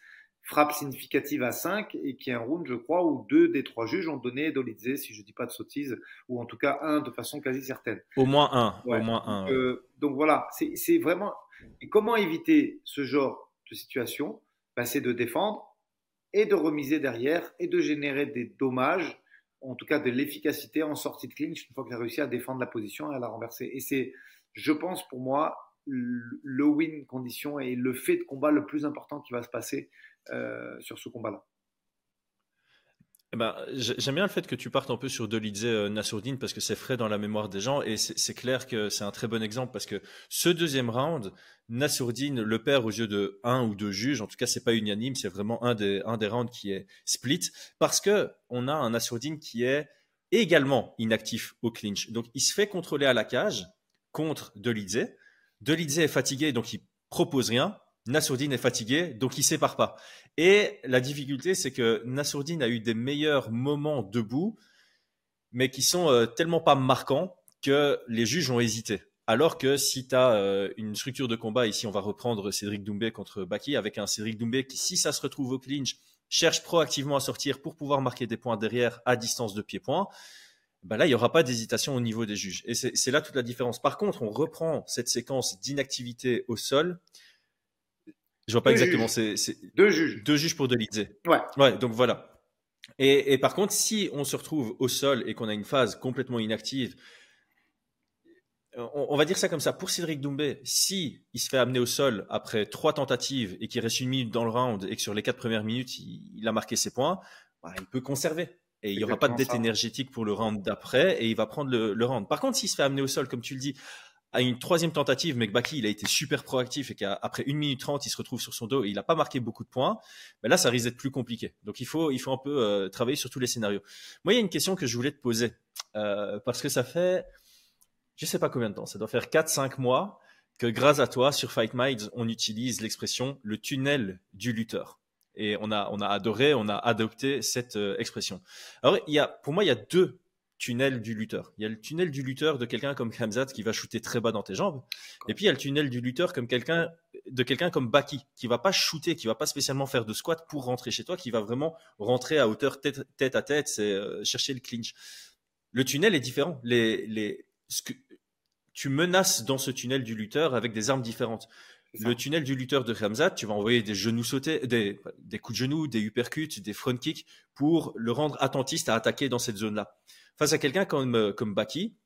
frappes significatives à 5 et qui est un round, je crois, où deux des trois juges ont donné Dolidze, si je dis pas de sottises, ou en tout cas un de façon quasi certaine. Au moins un, au moins un. Donc, euh, donc voilà, c'est vraiment. Et comment éviter ce genre de situation? C'est de défendre et de remiser derrière et de générer des dommages, en tout cas de l'efficacité en sortie de clinch une fois que tu as réussi à défendre la position et à la renverser. Et c'est, je pense pour moi, le win condition et le fait de combat le plus important qui va se passer euh, sur ce combat-là. Eh ben, J'aime bien le fait que tu partes un peu sur Dolidze euh, Nassourdine parce que c'est frais dans la mémoire des gens et c'est clair que c'est un très bon exemple parce que ce deuxième round, Nassourdine le perd aux yeux de un ou deux juges. En tout cas, c'est pas unanime, c'est vraiment un des, un des rounds qui est split parce que on a un Nassourdine qui est également inactif au clinch. Donc, il se fait contrôler à la cage contre Dolidze. Dolidze est fatigué, donc il propose rien. Nassourdine est fatigué, donc il sépare pas. Et la difficulté, c'est que Nassourdine a eu des meilleurs moments debout, mais qui sont euh, tellement pas marquants que les juges ont hésité. Alors que si tu as euh, une structure de combat, ici on va reprendre Cédric Doumbé contre Baki, avec un Cédric Doumbé qui, si ça se retrouve au clinch, cherche proactivement à sortir pour pouvoir marquer des points derrière à distance de pied-point, ben là, il n'y aura pas d'hésitation au niveau des juges. Et c'est là toute la différence. Par contre, on reprend cette séquence d'inactivité au sol Je vois pas Deux exactement. C'est Deux juges. deux juges pour Delizé. Ouais. Ouais, donc voilà. Et, et par contre, si on se retrouve au sol et qu'on a une phase complètement inactive, on, on va dire ça comme ça. Pour Cédric Doumbé, si il se fait amener au sol après trois tentatives et qu'il reste une minute dans le round et que sur les quatre premières minutes, il, il a marqué ses points, bah, il peut conserver. Et il n'y aura pas de dette ça. énergétique pour le round d'après et il va prendre le, le round. Par contre, s'il se fait amener au sol, comme tu le dis, à une troisième tentative, mais que Baki, il a été super proactif et qu'après une minute trente, il se retrouve sur son dos et il n'a pas marqué beaucoup de points, ben là, ça risque d'être plus compliqué. Donc, il faut, il faut un peu euh, travailler sur tous les scénarios. Moi, il y a une question que je voulais te poser euh, parce que ça fait, je sais pas combien de temps, ça doit faire 4-5 mois que grâce à toi, sur Fight Minds, on utilise l'expression le tunnel du lutteur. Et on a, on a adoré, on a adopté cette euh, expression. Alors, il y a, pour moi, il y a deux tunnels du lutteur. Il y a le tunnel du lutteur de quelqu'un comme Hamzat qui va shooter très bas dans tes jambes. Et puis il y a le tunnel du lutteur comme quelqu'un de quelqu'un comme Baki qui va pas shooter, qui va pas spécialement faire de squat pour rentrer chez toi, qui va vraiment rentrer à hauteur tête, à tête, c'est euh, chercher le clinch. Le tunnel est différent. Les, les, tu menaces dans ce tunnel du lutteur avec des armes différentes. Le tunnel du lutteur de Ramzat, tu vas envoyer des genoux sautés, des, des coups de genoux, des uppercuts, des front kicks pour le rendre attentiste à attaquer dans cette zone-là. Face à quelqu'un comme, euh, comme Baki,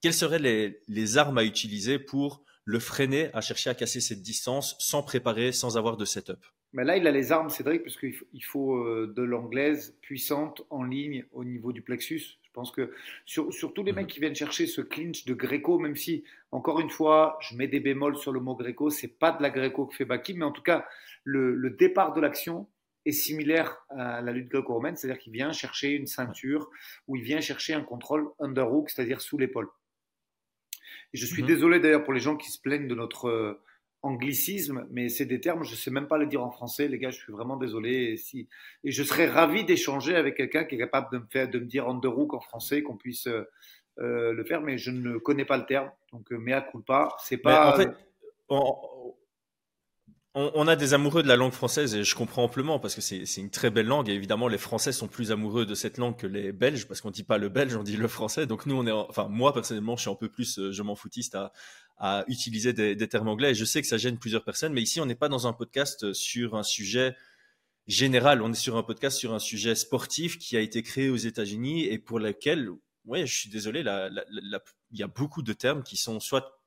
quelles seraient les, les armes à utiliser pour le freiner à chercher à casser cette distance sans préparer, sans avoir de setup? Mais là, il a les armes, Cédric, parce qu'il faut, il faut euh, de l'anglaise puissante en ligne au niveau du plexus. Je pense que sur, sur tous les Mhm. mecs qui viennent chercher ce clinch de Greco, même si, encore une fois, je mets des bémols sur le mot Greco, c'est pas de la Greco que fait Baki, mais en tout cas, le, le départ de l'action est similaire à la lutte gréco-romaine, c'est-à-dire qu'il vient chercher une ceinture ou il vient chercher un contrôle underhook, c'est-à-dire sous l'épaule. Et je suis Mhm. désolé d'ailleurs pour les gens qui se plaignent de notre euh, anglicisme, mais c'est des termes, je sais même pas les dire en français, les gars, je suis vraiment désolé. Et, si, et je serais ravi d'échanger avec quelqu'un qui est capable de me faire, de me dire underhook en français, qu'on puisse euh, euh, le faire, mais je ne connais pas le terme, donc euh, mea culpa, c'est pas. en fait, on, on- on a des amoureux de la langue française et je comprends amplement parce que c'est une très belle langue et évidemment les Français sont plus amoureux de cette langue que les Belges parce qu'on dit pas le belge, on dit le français. Donc nous on est, en- enfin moi personnellement je suis un peu plus, je m'en foutiste à, à utiliser des, des termes anglais et je sais que ça gêne plusieurs personnes, mais ici on n'est pas dans un podcast sur un sujet général, on est sur un podcast sur un sujet sportif qui a été créé aux États-Unis et pour lequel, ouais, je suis désolé, il y a beaucoup de termes qui sont soit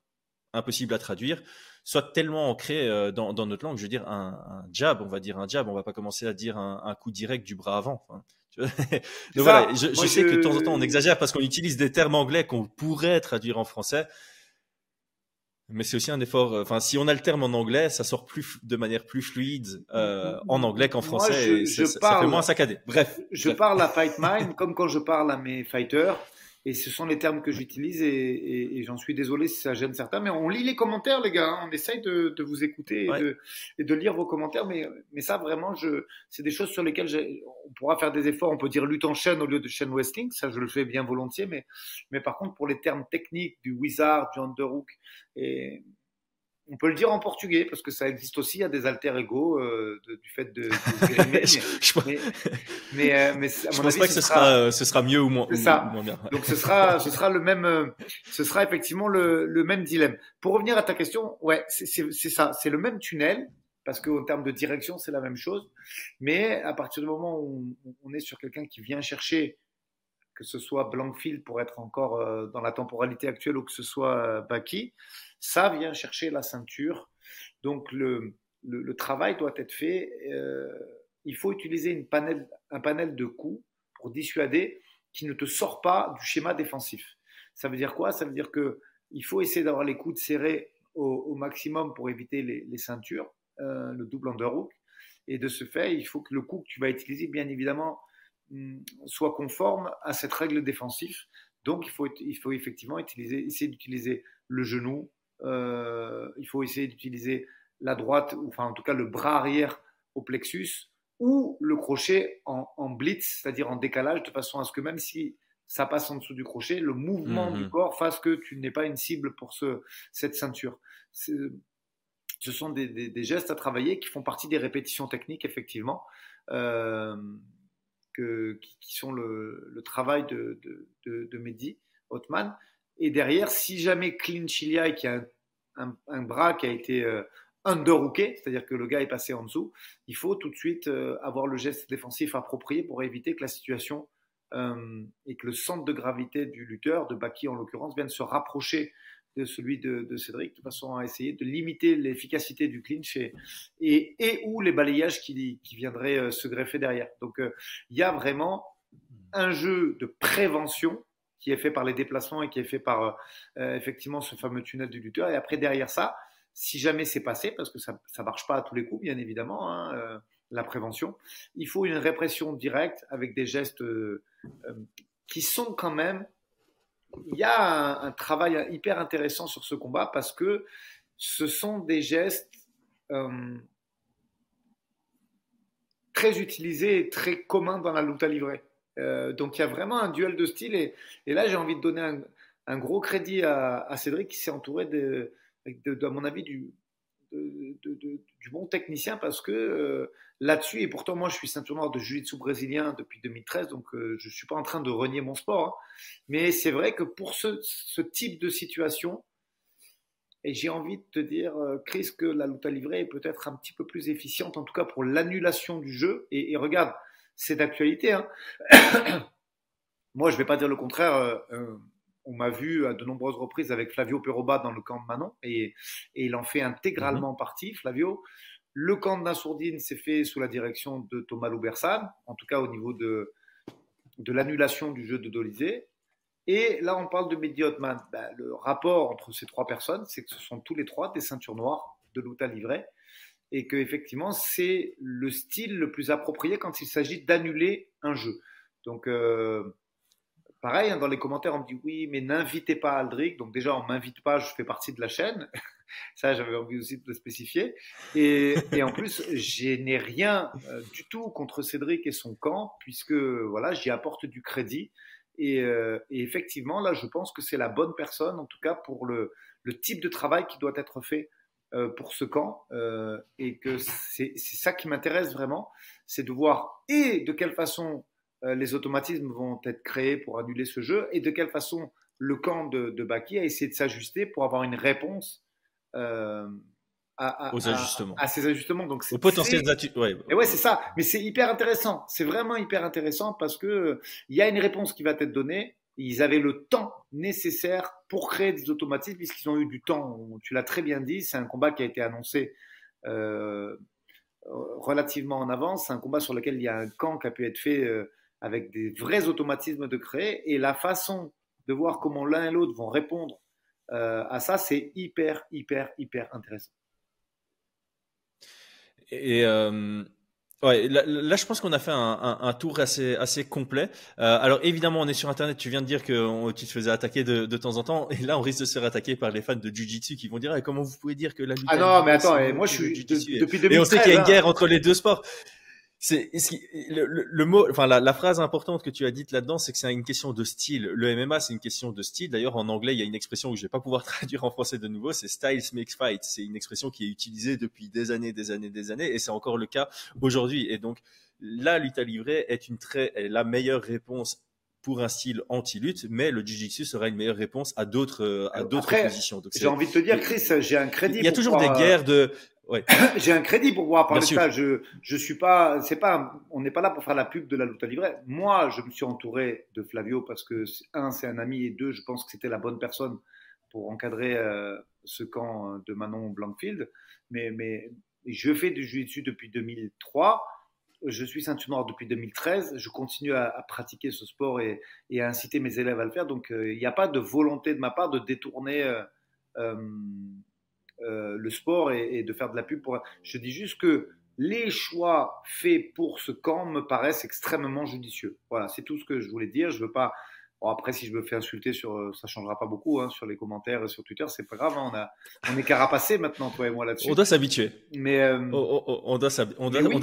impossibles à traduire, soit tellement ancrés euh, dans, dans notre langue. Je veux dire, un, un jab, on va dire un jab, on va pas commencer à dire un, un coup direct du bras avant. Enfin, vois? Donc voilà, je, sais que de temps en temps on exagère parce qu'on utilise des termes anglais qu'on pourrait traduire en français. Mais c'est aussi un effort. euh, Enfin, si on a le terme en anglais, ça sort plus de manière plus fluide euh, en anglais qu'en Moi, français. je- et je ça, fait moins saccadé. Bref. Je bref. parle à Fight Mind comme quand je parle à mes fighters. Et ce sont les termes que j'utilise et, et- et j'en suis désolé si ça gêne certains. Mais on lit les commentaires, les gars. hein. On essaye de, de vous écouter et, Ouais. de, et de lire vos commentaires. Mais, mais ça, vraiment, je, c'est des choses sur lesquelles on pourra faire des efforts. On peut dire lutte en chaîne au lieu de chaîne wrestling. Ça, je le fais bien volontiers. Mais, mais par contre, pour les termes techniques du wizard, du underhook, et on peut le dire en portugais parce que ça existe aussi. Il y a des alter ego euh, de- du fait de, de grimer, je, mais, mais, euh, mais à je mon pense avis, pas que ce sera, euh, ce sera mieux ou moins, C'est ou- ça. ou moins bien. donc ce sera, ce sera le même, euh, ce sera effectivement le, le même dilemme. Pour revenir à ta question, ouais, c'est ça, c'est le même tunnel parce qu'en termes de direction, c'est la même chose. Mais à partir du moment où on, on est sur quelqu'un qui vient chercher, que ce soit Blankfield pour être encore dans la temporalité actuelle ou que ce soit Baki, ça vient chercher la ceinture. Donc le, travail doit être fait. euh, il faut utiliser un panel de coups pour dissuader qui ne te sort pas du schéma défensif. Ça veut dire quoi? Ça veut dire que il faut essayer d'avoir les coudes serrés au, au maximum pour éviter les, ceintures, euh, le double underhook. Et de ce fait, il faut que le coup que tu vas utiliser, bien évidemment, hum, soit conforme à cette règle défensive. Donc, il faut, effectivement essayer d'utiliser le genou. Euh, il faut essayer d'utiliser la droite, ou enfin en tout cas le bras arrière au plexus, ou le crochet en, en blitz, c'est-à-dire en décalage, de façon à ce que même si ça passe en dessous du crochet, le mouvement Mhm. du corps fasse que tu n'es pas une cible pour ce, cette ceinture. Ce sont des, des- des gestes à travailler qui font partie des répétitions techniques, effectivement, euh, que, qui, qui sont le, le travail de, de, de, de Mehdi Othman. Et derrière, si jamais clinch il y a un, un- un bras qui a été euh, underhooké, c'est-à-dire que le gars est passé en dessous, il faut tout de suite euh, avoir le geste défensif approprié pour éviter que la situation euh, et que le centre de gravité du lutteur, de Baki en l'occurrence, vienne se rapprocher de celui de, Cédric, de façon à essayer de limiter l'efficacité du clinch et, ou les balayages qui, qui viendraient euh, se greffer derrière. Donc il y a vraiment un jeu de prévention qui est fait par les déplacements et qui est fait par effectivement ce fameux tunnel du lutteur. Et après derrière ça, si jamais c'est passé, parce que ça ne marche pas à tous les coups, bien évidemment, hein, euh, la prévention, il faut une répression directe avec des gestes euh, euh, qui sont quand même... Il y a un, travail hyper intéressant sur ce combat parce que ce sont des gestes très utilisés et très communs dans la lutte à livrer. Donc il y a vraiment un duel de style et, là j'ai envie de donner un, gros crédit à, Cédric qui s'est entouré de, à mon avis, du, bon technicien parce que euh, là-dessus, et pourtant moi je suis ceinture noire de jiu-jitsu brésilien depuis 2013, donc euh, je ne suis pas en train de renier mon sport, hein. mais c'est vrai que pour ce, type de situation, et j'ai envie de te dire, euh, Chris, que la lutte à livrer est peut-être un petit peu plus efficiente, en tout cas pour l'annulation du jeu, et, regarde, c'est d'actualité. Hein. moi je ne vais pas dire le contraire on m'a vu à de nombreuses reprises avec Flavio Peroba dans le camp de Manon et, il en fait intégralement mhm. partie, Flavio. Le camp de Nassourdine s'est fait sous la direction de Thomas Loubersan, en tout cas au niveau de, de l'annulation du jeu de Dolizé. Et là, on parle de Mehdi Hotman. Ben, le rapport entre ces trois personnes, c'est que ce sont tous les trois des ceintures noires de l'outa livret et que effectivement, c'est le style le plus approprié quand il s'agit d'annuler un jeu. Donc, euh, Pareil, hein, dans les commentaires, on me dit oui, mais n'invitez pas Aldric. Donc déjà, on m'invite pas, je fais partie de la chaîne. Ça, j'avais envie aussi de le spécifier. Et, en plus, je n'ai rien euh, du tout contre Cédric et son camp, puisque voilà, j'y apporte du crédit. Euh, et, effectivement, là, je pense que c'est la bonne personne, en tout cas pour le, type de travail qui doit être fait pour ce camp. et que c'est ça qui m'intéresse vraiment, c'est de voir et de quelle façon euh, les automatismes vont être créés pour annuler ce jeu et de quelle façon le camp de, de Baki a essayé de s'ajuster pour avoir une réponse euh, à, Aux ajustements. À, ces ajustements. Donc, Au potentiel ouais. Et ouais, c'est ça. Mais c'est hyper intéressant. C'est vraiment hyper intéressant parce que il y a une réponse qui va être donnée. Ils avaient le temps nécessaire pour créer des automatismes puisqu'ils ont eu du temps. Tu l'as très bien dit. C'est un combat qui a été annoncé euh, relativement en avance. C'est un combat sur lequel il y a un camp qui a pu être fait euh, avec des vrais automatismes de créer et la façon de voir comment l'un et l'autre vont répondre euh, à ça, c'est hyper, hyper, hyper intéressant. Et ouais, là, je pense qu'on a fait un, un, tour assez, assez complet. Euh, alors évidemment, on est sur Internet. Tu viens de dire que tu te faisais attaquer de, de, temps en temps, et là, on risque de se faire attaquer par les fans de Jiu-Jitsu qui vont dire eh, comment vous pouvez dire que la lutte. Ah non, mais attends, moi je suis depuis 2013. Et on sait qu'il y a une hein. guerre entre les deux sports c'est le, le, mot, enfin la, la, phrase importante que tu as dite là-dedans, c'est que c'est une question de style. Le MMA, c'est une question de style. D'ailleurs, en anglais, il y a une expression que je vais pas pouvoir traduire en français de nouveau, c'est styles makes fight. C'est une expression qui est utilisée depuis des années, des années, des années, et c'est encore le cas aujourd'hui. Et donc, la lutte à livrer est une très, est la meilleure réponse pour un style anti-lutte, mais le jiu-jitsu sera une meilleure réponse à d'autres à d'autres positions. J'ai envie de te dire, Chris, j'ai un crédit. Il y a toujours des guerres de J'ai un crédit pour pouvoir parler de ça. Je, je suis pas, c'est pas, on n'est pas là pour faire la pub de la lutte à livrer. Moi, je me suis entouré de Flavio parce que un, c'est un ami et deux, je pense que c'était la bonne personne pour encadrer euh, ce camp de Manon Blankfield. Mais, mais je fais du jiu-jitsu depuis 2003. Je suis ceinture noire depuis 2013. Je continue à, pratiquer ce sport et, et, à inciter mes élèves à le faire. Donc, euh, il n'y a pas de volonté de ma part de détourner euh, euh euh, le sport et, de faire de la pub pour. Je dis juste que les choix faits pour ce camp me paraissent extrêmement judicieux. Voilà, c'est tout ce que je voulais dire. Je veux pas. Bon, après, si je me fais insulter sur, euh, ça changera pas beaucoup hein, sur les commentaires et sur Twitter, c'est pas grave. Hein, on a, on est carapacé maintenant, toi et moi là-dessus. On doit s'habituer. Mais euh, on, doit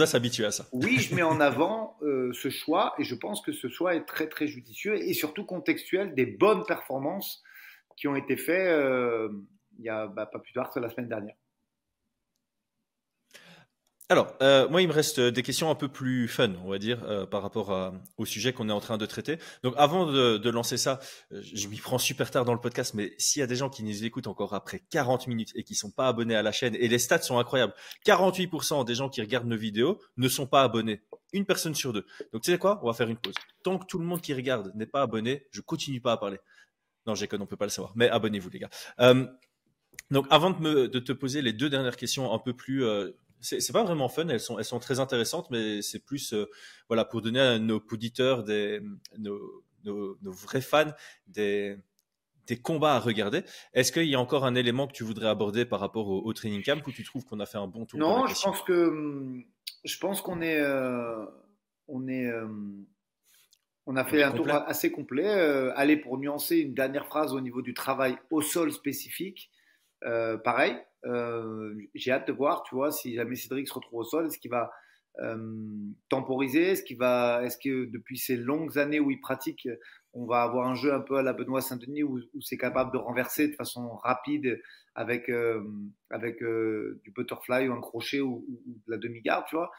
s'habituer à ça. Oui, je mets en avant ce choix et je pense que ce choix est très très judicieux et surtout contextuel des bonnes performances qui ont été faites il n'y a bah, pas plus tard que la semaine dernière. Alors, euh, moi, il me reste des questions un peu plus fun, on va dire, euh, par rapport au sujet qu'on est en train de traiter. Donc, avant de, lancer ça, euh, je m'y prends super tard dans le podcast, mais s'il y a des gens qui nous écoutent encore après 40 minutes et qui sont pas abonnés à la chaîne, et les stats sont incroyables, 48% des gens qui regardent nos vidéos ne sont pas abonnés. Une personne sur deux. Donc, tu sais quoi? On va faire une pause. Tant que tout le monde qui regarde n'est pas abonné, je continue pas à parler. Non, j'ai on peut pas le savoir, mais abonnez-vous, les gars. Donc, avant de, me, de te poser les deux dernières questions un peu plus c'est pas vraiment fun, elles sont, elles sont très intéressantes, mais c'est plus euh, voilà, pour donner à nos auditeurs, des, nos, nos, vrais fans, des, des combats à regarder. Est-ce qu'il y a encore un élément que tu voudrais aborder par rapport au, training camp ou tu trouves qu'on a fait un bon tour Non, je pense que je pense qu'on est, euh, on est, euh, on a fait un tour assez complet. allez, pour nuancer une dernière phrase au niveau du travail au sol spécifique, pareil, euh, j'ai hâte de voir, tu vois, si jamais Cédric se retrouve au sol, est-ce qu'il va euh, temporiser Est-ce qu'il va, est-ce que depuis ces longues années où il pratique, on va avoir un jeu un peu à la Benoît Saint-Denis où, c'est capable de renverser de façon rapide avec euh, avec du butterfly ou un crochet ou, de la demi-garde, tu vois?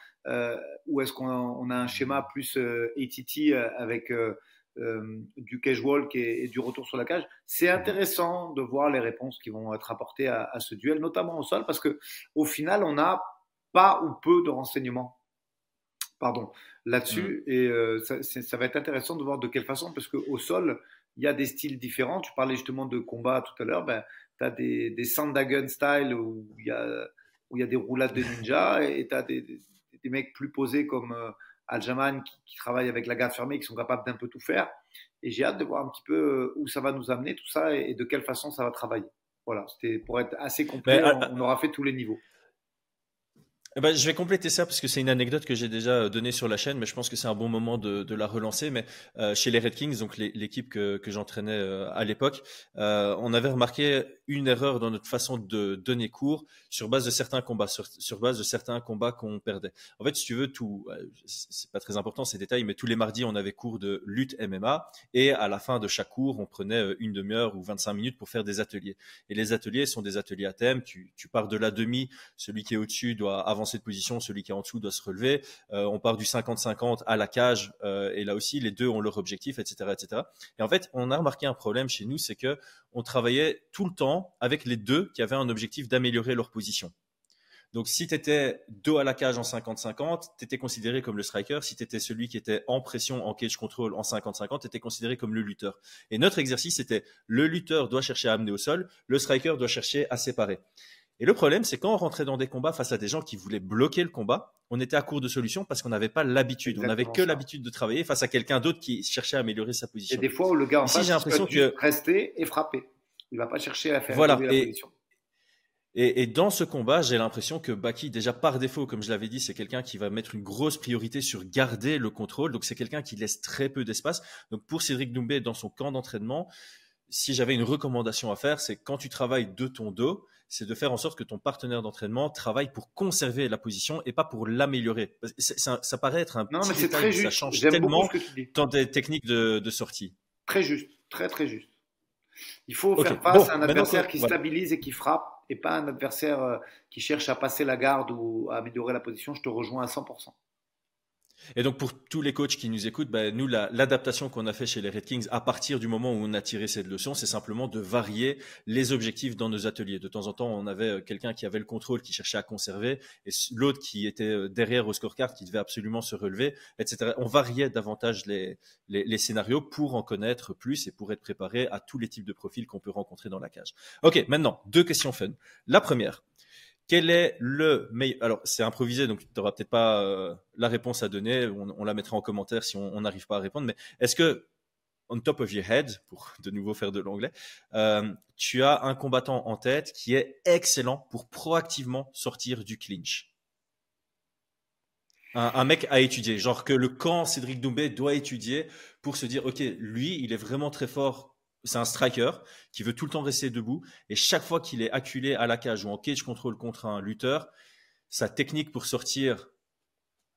Ou est-ce qu'on a, un schéma plus ATT avec euh, du cage walk et, du retour sur la cage. C'est intéressant de voir les réponses qui vont être apportées à, ce duel, notamment au sol, parce que au final, on n'a pas ou peu de renseignements. Pardon, là-dessus, mm. et euh, ça, va être intéressant de voir de quelle façon, parce qu'au sol, il y a des styles différents. Tu parlais justement de combat tout à l'heure, ben, tu as des, des Sandagun style où il y a, où il y a des roulades de ninja, et tu as des, des, mecs plus posés comme euh, Aljaman qui, qui travaille avec la garde fermée, qui sont capables d'un peu tout faire. Et j'ai hâte de voir un petit peu euh, où ça va nous amener tout ça et, de quelle façon ça va travailler. Voilà, c'était pour être assez complet, on, aura fait tous les niveaux. Eh ben, je vais compléter ça parce que c'est une anecdote que j'ai déjà euh, donnée sur la chaîne, mais je pense que c'est un bon moment de, la relancer. Mais euh, chez les Red Kings, donc l'équipe que, j'entraînais euh, à l'époque, on avait remarqué une erreur dans notre façon de donner cours sur base de certains combats, sur, base de certains combats qu'on perdait. En fait, si tu veux, tout, c'est pas très important ces détails, mais tous les mardis, on avait cours de lutte MMA et à la fin de chaque cours, on prenait une demi-heure ou 25 minutes pour faire des ateliers. Et les ateliers sont des ateliers à thème. Tu, tu pars de la demi, celui qui est au-dessus doit avoir de position, celui qui est en dessous doit se relever. Euh, on part du 50-50 à la cage, euh, et là aussi, les deux ont leur objectif, etc., etc. Et en fait, on a remarqué un problème chez nous, c'est que on travaillait tout le temps avec les deux qui avaient un objectif d'améliorer leur position. Donc, si tu étais dos à la cage en 50-50, tu étais considéré comme le striker. Si tu étais celui qui était en pression, en cage control en 50-50, tu étais considéré comme le lutteur. Et notre exercice, c'était le lutteur doit chercher à amener au sol, le striker doit chercher à séparer. Et le problème, c'est quand on rentrait dans des combats face à des gens qui voulaient bloquer le combat, on était à court de solutions parce qu'on n'avait pas l'habitude. On n'avait que l'habitude de travailler face à quelqu'un d'autre qui cherchait à améliorer sa position. Et des fois où le gars en face, j'ai l'impression que rester et frapper. Il va pas chercher à faire voilà. la et, position. Et, et, dans ce combat, j'ai l'impression que Baki, déjà par défaut, comme je l'avais dit, c'est quelqu'un qui va mettre une grosse priorité sur garder le contrôle. Donc c'est quelqu'un qui laisse très peu d'espace. Donc pour Cédric Doumbé, dans son camp d'entraînement, si j'avais une recommandation à faire, c'est quand tu travailles de ton dos, c'est de faire en sorte que ton partenaire d'entraînement travaille pour conserver la position et pas pour l'améliorer. Ça, ça, paraît être un non, mais c'est très juste. ça change tellement dans des techniques de, sortie. Très juste, très très juste. Il faut faire face à un adversaire qui stabilise et qui frappe et pas un adversaire euh, qui cherche à passer la garde ou à améliorer la position. Je te rejoins à 100%. Et donc pour tous les coachs qui nous écoutent, ben, nous l'adaptation qu'on a fait chez les Red Kings à partir du moment où on a tiré cette leçon, c'est simplement de varier les objectifs dans nos ateliers. De temps en temps, on avait euh, quelqu'un qui avait le contrôle, qui cherchait à conserver, et l'autre qui était euh, derrière au scorecard, qui devait absolument se relever, etc. On variait davantage les, les, les scénarios pour en connaître plus et pour être préparé à tous les types de profils qu'on peut rencontrer dans la cage. Ok, maintenant deux questions fun. La première, quel est le meilleur Alors, c'est improvisé, donc tu n'auras peut-être pas euh, la réponse à donner. On, la mettra en commentaire si on n'arrive pas à répondre. Mais est-ce que, on top of your head, pour de nouveau faire de l'anglais, euh, tu as un combattant en tête qui est excellent pour proactivement sortir du clinch? Un, un, mec à étudier, genre que le camp Cédric Doumbé doit étudier pour se dire, ok, lui, il est vraiment très fort c'est un striker qui veut tout le temps rester debout et chaque fois qu'il est acculé à la cage ou en cage control contre un lutteur, sa technique pour sortir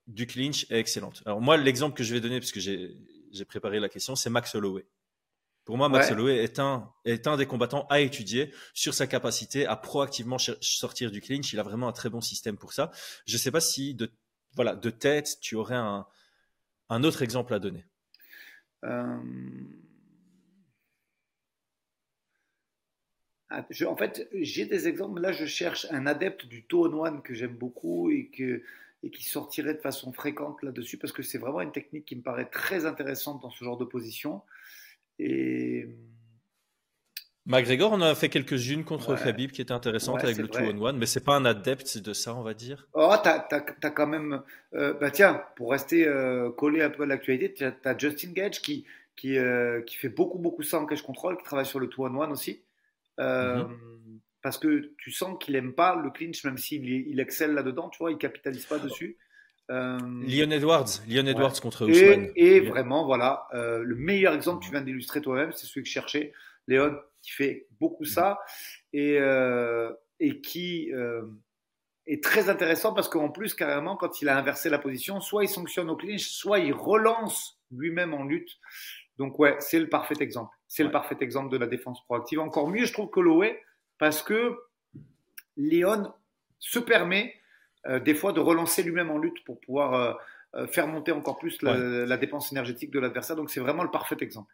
du clinch est excellente. Alors moi, l'exemple que je vais donner, parce que j'ai préparé la question, c'est Max Holloway. Pour moi, Max Holloway est un, est un des combattants à étudier sur sa capacité à proactivement sortir du clinch. Il a vraiment un très bon système pour ça. Je ne sais pas si de, voilà, de tête, tu aurais un, un autre exemple à donner. Euh, ah, en fait, j'ai des exemples. Là, je cherche un adepte du two on one que j'aime beaucoup et, que, et qui sortirait de façon fréquente là-dessus parce que c'est vraiment une technique qui me paraît très intéressante dans ce genre de position. Et McGregor, on a fait quelques-unes contre Khabib qui étaient intéressantes avec le 2 on one, mais c'est pas un adepte de ça, on va dire. Oh, t'as as, quand même. Euh, bah tiens, pour rester euh, collé un peu à l'actualité, tu as, Justin Gage qui, qui, euh, qui fait beaucoup, beaucoup ça en cash control, qui travaille sur le 2 on aussi. Mhm. Parce que tu sens qu'il aime pas le clinch, même s'il il excelle là-dedans, tu vois, il capitalise pas dessus. Leon Edwards, Leon Edwards contre Ousmane. Et, vraiment, voilà, le meilleur exemple que tu viens d'illustrer toi-même, c'est celui que je cherchais. Léon qui fait beaucoup ça et, euh, et qui euh, est très intéressant parce qu'en plus, carrément, quand il a inversé la position, soit il sanctionne au clinch, soit il relance lui-même en lutte. Donc ouais, c'est le parfait exemple. C'est le parfait exemple de la défense proactive. Encore mieux, je trouve que Loé, parce que Léon se permet euh, des fois de relancer lui-même en lutte pour pouvoir faire monter encore plus la dépense énergétique de l'adversaire. Donc c'est vraiment le parfait exemple.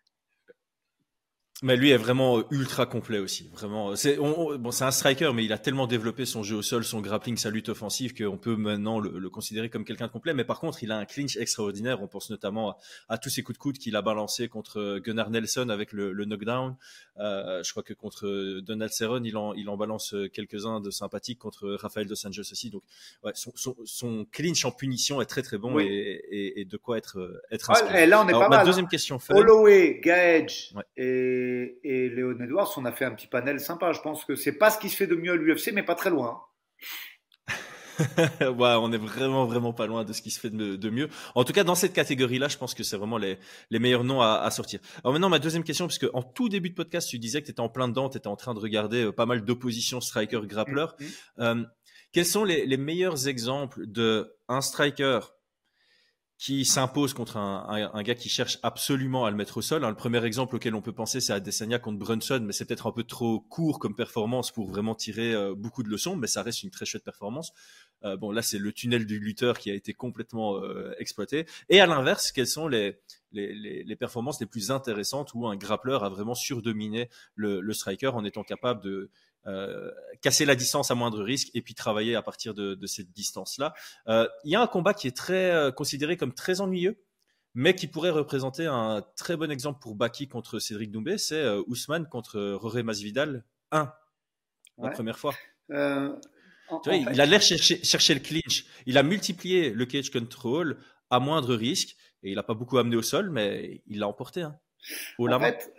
Mais lui est vraiment euh, ultra complet aussi. Vraiment, c'est bon, c'est un striker, mais il a tellement développé son jeu au sol, son grappling, sa lutte offensive qu'on peut maintenant le, considérer comme quelqu'un de complet. Mais par contre, il a un clinch extraordinaire. On pense notamment à, tous ses coups de coude qu'il a balancé contre euh, Gunnar Nelson avec le, knockdown. Euh, je crois que contre Donald Cerrone, il en, il en balance quelques-uns de sympathiques contre Rafael dos Anjos aussi. Donc, ouais, son, son, clinch en punition est très très bon et, et, de quoi être être. et là, on est pas ma mal. Deuxième hein. question. Holloway, Gage et et, Léon Edwards, on a fait un petit panel sympa. Je pense que c'est pas ce qui se fait de mieux à l'UFC, mais pas très loin. ouais, on est vraiment, vraiment pas loin de ce qui se fait de, mieux. En tout cas, dans cette catégorie-là, je pense que c'est vraiment les, meilleurs noms à, sortir. Alors maintenant, ma deuxième question, puisque en tout début de podcast, tu disais que tu étais en plein dedans, tu étais en train de regarder euh, pas mal d'oppositions striker-grappler. Mm-hmm. Euh, quels sont les, les, meilleurs exemples de un striker qui s'impose contre un, un, gars qui cherche absolument à le mettre au sol. Hein, le premier exemple auquel on peut penser, c'est Adesanya contre Brunson, mais c'est peut-être un peu trop court comme performance pour vraiment tirer euh, beaucoup de leçons, mais ça reste une très chouette performance. Euh, bon, là, c'est le tunnel du lutteur qui a été complètement euh, exploité. Et à l'inverse, quelles sont les, les, les, les, performances les plus intéressantes où un grappleur a vraiment surdominé le, le striker en étant capable de euh, casser la distance à moindre risque et puis travailler à partir de, cette distance-là. Euh, il y a un combat qui est très euh, considéré comme très ennuyeux, mais qui pourrait représenter un très bon exemple pour Baki contre Cédric Doumbé, c'est Ousmane contre Roré Masvidal 1, la première fois. il a l'air chercher, chercher le clinch. Il a multiplié le cage control à moindre risque et il n'a pas beaucoup amené au sol, mais il l'a emporté. Hein, en fait,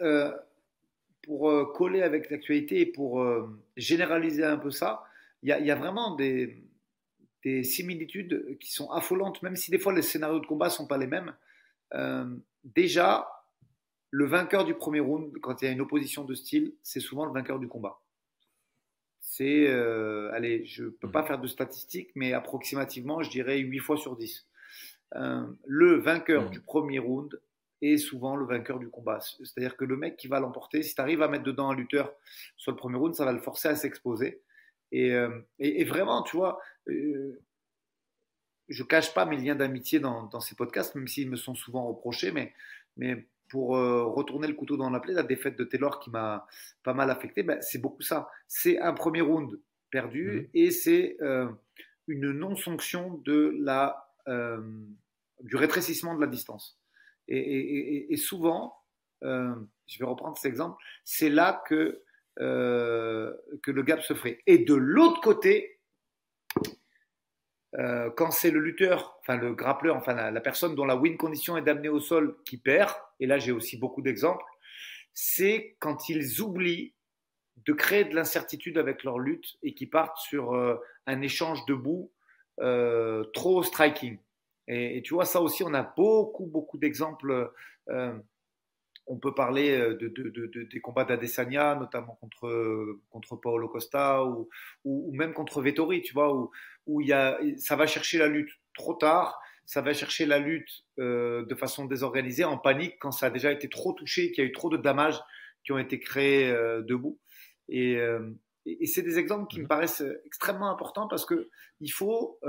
pour euh, coller avec l'actualité et pour euh, généraliser un peu ça, il y, a vraiment des, similitudes qui sont affolantes, même si des fois les scénarios de combat ne sont pas les mêmes. Euh, déjà, le vainqueur du premier round, quand il y a une opposition de style, c'est souvent le vainqueur du combat. C'est, allez, je ne peux pas faire de statistiques, mais approximativement, je dirais 8 fois sur 10. le vainqueur mmh. du premier round est souvent le vainqueur du combat. C'est-à-dire que le mec qui va l'emporter, si tu arrives à mettre dedans un lutteur sur le premier round, ça va le forcer à s'exposer. Et, euh, vraiment, tu vois, euh, je cache pas mes liens d'amitié dans, ces podcasts, même s'ils me sont souvent reprochés, mais, mais pour euh, retourner le couteau dans la plaie, la défaite de Taylor qui m'a pas mal affecté, ben, c'est beaucoup ça. C'est un premier round perdu mmh. et c'est une non-sanction de la, du rétrécissement de la distance. Et, souvent, euh, je vais reprendre cet exemple, c'est là que, euh, que le gap se ferait. Et de l'autre côté, euh, quand c'est le lutteur, enfin le grappleur, enfin la, personne dont la win condition est d'amener au sol qui perd, et là j'ai aussi beaucoup d'exemples, c'est quand ils oublient de créer de l'incertitude avec leur lutte et qui partent sur un échange debout trop striking. Et, tu vois, ça aussi, on a beaucoup, beaucoup d'exemples. Euh, on peut parler euh, de, des combats d'Adesanya, notamment contre, contre Paolo Costa ou, ou, même contre Vettori, tu vois, où, où y a, ça va chercher la lutte trop tard, ça va chercher la lutte euh, de façon désorganisée, en panique, quand ça a déjà été trop touché, qu'il y a eu trop de dommages qui ont été créés debout. Et, euh, et, c'est des exemples qui me mhm. paraissent extrêmement importants parce que il faut,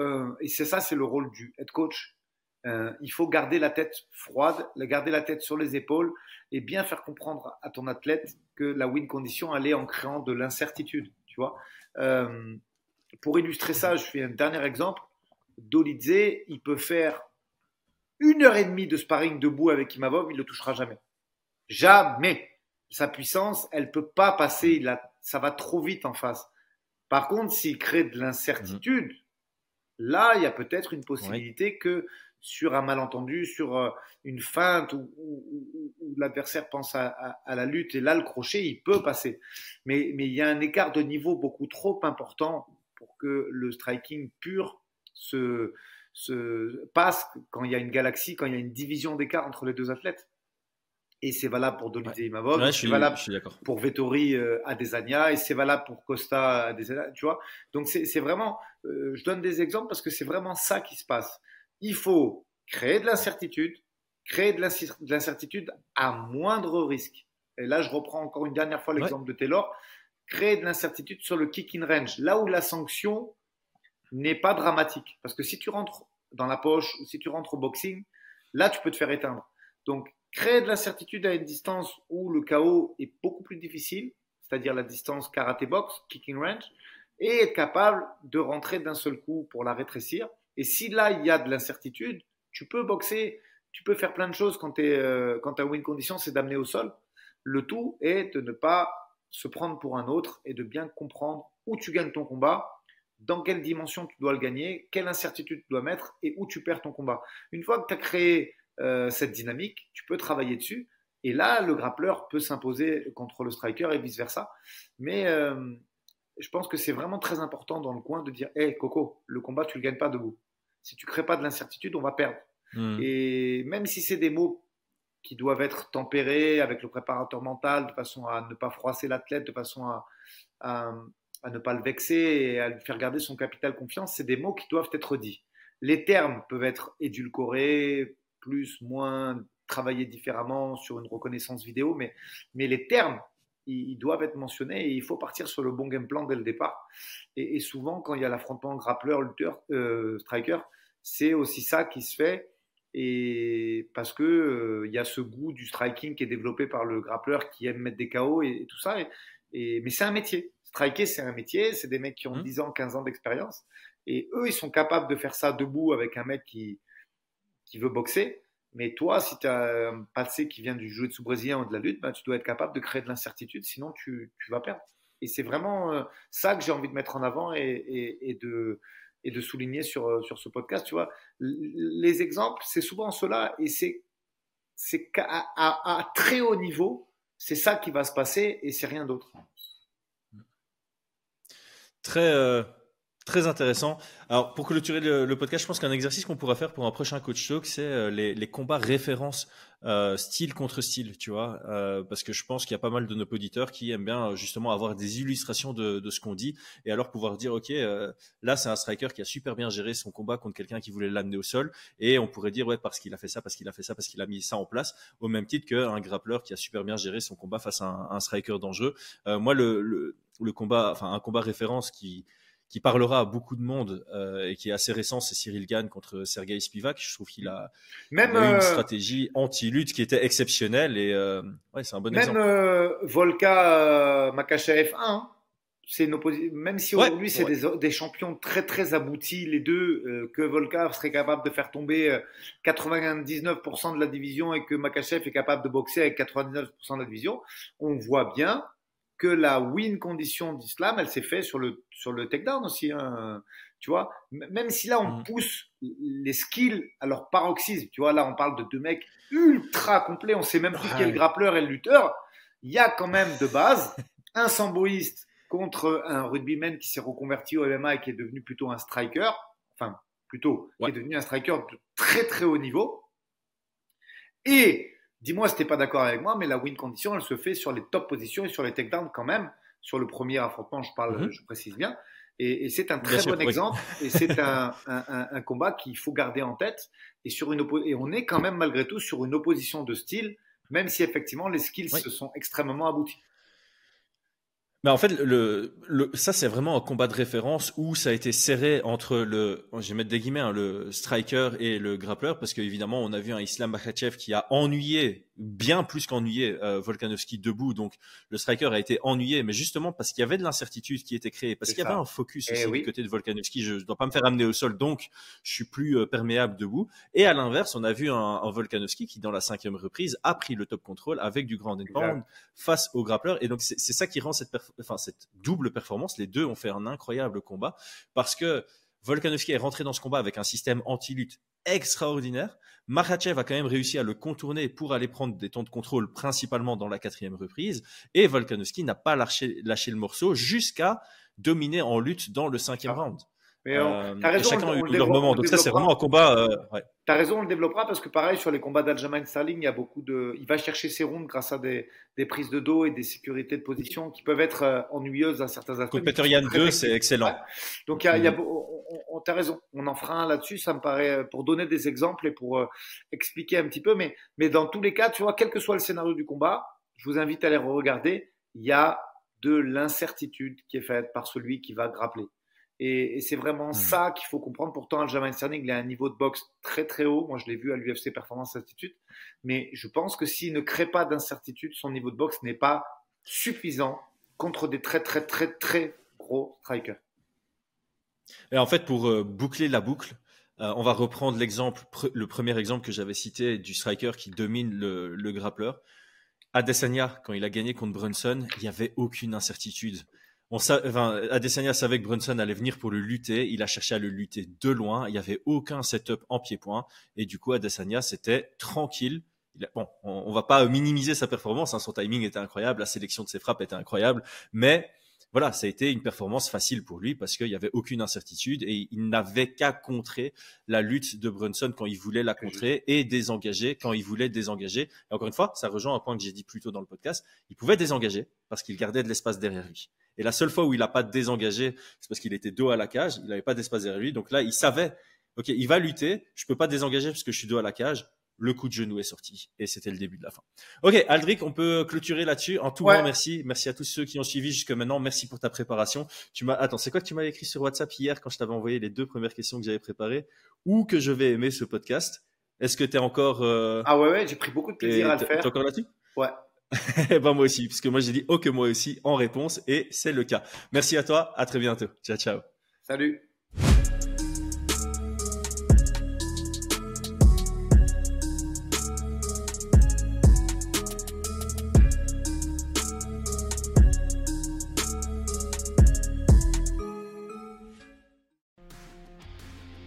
et c'est ça, c'est le rôle du head coach. il faut garder la tête froide, garder la tête sur les épaules et bien faire comprendre à ton athlète que la win condition, elle est en créant de l'incertitude. Tu vois. pour illustrer ça, je fais un dernier exemple. Dolidze, il peut faire une heure et demie de sparring debout avec Imavov, il ne le touchera jamais. Jamais. Sa puissance, elle peut pas passer, ça va trop vite en face. Par contre, s'il crée de l'incertitude, là, il y a peut-être une possibilité que sur un malentendu, sur euh, une feinte où, l'adversaire pense à, la lutte et là, le crochet, il peut passer. Mais, mais il y a un écart de niveau beaucoup trop important pour que le striking pur se, se passe quand il y a une galaxie, quand il y a une division d'écart entre les deux athlètes. Et c'est valable pour Dolidze ouais. Imavov, c'est valable pour Vettori euh, Adesanya et c'est valable pour Costa Adesanya, tu vois. Donc c'est vraiment, euh, je donne des exemples parce que c'est vraiment ça qui se passe. Il faut créer de l'incertitude, créer de l'incertitude à moindre risque. Et là, je reprends encore une dernière fois l'exemple de Taylor. Créer de l'incertitude sur le kick in range, là où la sanction n'est pas dramatique. Parce que si tu rentres dans la poche ou si tu rentres au boxing, là, tu peux te faire éteindre. Donc, créer de l'incertitude à une distance où le chaos est beaucoup plus difficile, c'est-à-dire la distance karaté-box, kicking range, et être capable de rentrer d'un seul coup pour la rétrécir. Et si là, il y a de l'incertitude, tu peux boxer, tu peux faire plein de choses quand tu euh, quand win condition, c'est d'amener au sol. Le tout est de ne pas se prendre pour un autre et de bien comprendre où tu gagnes ton combat dans quelle dimension tu dois le gagner, quelle incertitude tu dois mettre et où tu perds ton combat. Une fois que tu as créé euh, cette dynamique, tu peux travailler dessus. Et là, le grappleur peut s'imposer contre le striker et vice-versa. Mais euh, je pense que c'est vraiment très important dans le coin de dire Hé, Coco, le combat, tu ne le gagnes pas debout. Si tu ne crées pas de l'incertitude, on va perdre. Hmm. Et même si c'est des mots qui doivent être tempérés avec le préparateur mental, de façon à ne pas froisser l'athlète, de façon à, à ne pas le vexer et à lui faire garder son capital confiance, c'est des mots qui doivent être dits. Les termes peuvent être édulcorés, plus, moins, travaillés différemment sur une reconnaissance vidéo, mais, mais les termes, ils, doivent être mentionnés et il faut partir sur le bon game plan dès le départ. Et, souvent, quand il y a l'affrontement grappleur-lutteur, euh, striker, c'est aussi ça qui se fait. Et parce que euh, il y a ce goût du striking qui est développé par le grappleur qui aime mettre des KO et, tout ça. Et, mais c'est un métier. Striker, c'est un métier, c'est des mecs qui ont 10 mmh. ans, 15 ans d'expérience. Et eux, ils sont capables de faire ça debout avec un mec qui, qui veut boxer. Mais toi, si tu as un passé qui vient du jeu de sous brésilien ou de la lutte, ben, tu dois être capable de créer de l'incertitude, sinon tu, vas perdre. Et c'est vraiment euh, ça que j'ai envie de mettre en avant et, de, souligner sur, euh, sur ce podcast. Tu vois, les exemples, c'est souvent cela et c'est c'est à, à, très haut niveau, c'est ça qui va se passer et c'est rien d'autre. Très, euh, très intéressant. Alors, pour clôturer le, podcast, je pense qu'un exercice qu'on pourra faire pour un prochain coach talk, c'est euh, les, combats références euh, style contre style, tu vois, euh, parce que je pense qu'il y a pas mal de nos auditeurs qui aiment bien justement avoir des illustrations de, ce qu'on dit et alors pouvoir dire, ok, là c'est un striker qui a super bien géré son combat contre quelqu'un qui voulait l'amener au sol et on pourrait dire, ouais, parce qu'il a fait ça, parce qu'il a fait ça, parce qu'il a mis ça en place, au même titre qu'un grappleur qui a super bien géré son combat face à un, striker dangereux. moi, le, le combat, enfin un combat référence qui qui parlera à beaucoup de monde euh, et qui est assez récent, c'est Cyril Gann contre Sergei Spivak. Je trouve qu'il a, Même, une euh, stratégie anti-lutte qui était exceptionnelle et euh, ouais, c'est un bon exemple. Même Volka Makachev 1, c'est même si aujourd'hui c'est des, des, champions très très aboutis les deux, que Volka serait capable de faire tomber 99% de la division et que Makachev est capable de boxer avec 99% de la division, on voit bien que la win condition d'Islam, elle s'est faite sur le, sur le takedown aussi. Hein, tu vois, même si là, on mm. pousse les skills à leur paroxysme. Tu vois, là, on parle de deux mecs ultra complets. On sait même plus quel grappleur et le lutteur. Il y a quand même de base un samboïste contre un rugbyman qui s'est reconverti au MMA et qui est devenu plutôt un striker. Enfin, plutôt, qui est devenu un striker de très très haut niveau. Et Dis-moi si tu n'es pas d'accord avec moi, mais la win condition, elle se fait sur les top positions et sur les takedowns quand même. Sur le premier affrontement, je parle, mhm. je précise bien. Et, c'est un très bon exemple. Et c'est un, un, combat qu'il faut garder en tête. Et, sur une et on est quand même malgré tout sur une opposition de style, même si effectivement les skills se sont extrêmement aboutis. Mais en fait, le, le ça c'est vraiment un combat de référence où ça a été serré entre le, je vais mettre des guillemets, hein, le striker et le grappleur, parce qu'évidemment on a vu un Islam Makhachev qui a ennuyé bien plus qu'ennuyé euh, Volkanovski debout. Donc le striker a été ennuyé, mais justement parce qu'il y avait de l'incertitude qui était créée, parce qu'il y avait un focus eh aussi du côté de Volkanovski. Je ne dois pas me faire amener au sol, donc je suis plus euh, perméable debout. Et à l'inverse, on a vu un, un, Volkanovski qui, dans la cinquième reprise, a pris le top control avec du grand pound face au grappleur. Et donc c'est ça qui rend cette, enfin, cette double performance. Les deux ont fait un incroyable combat parce que Volkanovski est rentré dans ce combat avec un système anti-lutte extraordinaire. Makhachev a quand même réussi à le contourner pour aller prendre des temps de contrôle, principalement dans la quatrième reprise. Et Volkanovski n'a pas lâché, lâché, le morceau jusqu'à dominer en lutte dans le cinquième ah. round. Mais euh, raison, chacun a eu leur moment. Donc ça, c'est vraiment un combat. Euh, ouais. Tu as raison, on le développera parce que pareil, sur les combats d'Aljamain Sterling, il y a beaucoup de. Il va chercher ses rounds grâce à des, des, prises de dos et des sécurités de position qui peuvent être euh, ennuyeuses à certains aspects. Contre Peter Yan 2, c'est excellent. Donc, il y a, y a, mm. on, as raison, on en fera un là-dessus. Ça me paraît euh, pour donner des exemples et pour euh, expliquer un petit peu. Mais, mais dans tous les cas, tu vois, quel que soit le scénario du combat, je vous invite à les regarder. Il y a de l'incertitude qui est faite par celui qui va grappler. Et, c'est vraiment mmh. ça qu'il faut comprendre. Pourtant, Aljamain Sterling, il a un niveau de boxe très très haut. Moi, je l'ai vu à l'UFC Performance Institute. Mais je pense que s'il ne crée pas d'incertitude, son niveau de boxe n'est pas suffisant contre des très très très très gros strikers. Et en fait, pour euh, boucler la boucle, euh, on va reprendre l'exemple, le premier exemple que j'avais cité du striker qui domine le, le grappleur. Adesanya, quand il a gagné contre Brunson, il n'y avait aucune incertitude on enfin, Adesanya savait que Brunson allait venir pour le lutter. Il a cherché à le lutter de loin. Il n'y avait aucun setup en pied-point. Et du coup, Adesanya, c'était tranquille. bon, on, on, va pas minimiser sa performance. Hein. Son timing était incroyable. La sélection de ses frappes était incroyable. Mais voilà, ça a été une performance facile pour lui parce qu'il n'y avait aucune incertitude et il n'avait qu'à contrer la lutte de Brunson quand il voulait la contrer et désengager quand il voulait désengager. Et encore une fois, ça rejoint un point que j'ai dit plus tôt dans le podcast. Il pouvait désengager parce qu'il gardait de l'espace derrière lui. Et la seule fois où il n'a pas désengagé, c'est parce qu'il était dos à la cage, il n'avait pas d'espace derrière lui. Donc là, il savait, ok, il va lutter, je peux pas désengager parce que je suis dos à la cage. Le coup de genou est sorti et c'était le début de la fin. Ok, Aldric, on peut clôturer là-dessus. En tout cas, merci, merci à tous ceux qui ont suivi jusque maintenant. Merci pour ta préparation. Tu m'as, attends, c'est quoi que tu m'avais écrit sur WhatsApp hier quand je t'avais envoyé les deux premières questions que j'avais préparées? Ou que je vais aimer ce podcast? Est-ce que tu es encore euh, Ah ouais, ouais, j'ai pris beaucoup de plaisir à le faire. es encore là-dessus? Ouais. Eh ben moi aussi, puisque moi j'ai dit ok moi aussi en réponse et c'est le cas. Merci à toi, à très bientôt. Ciao ciao. Salut.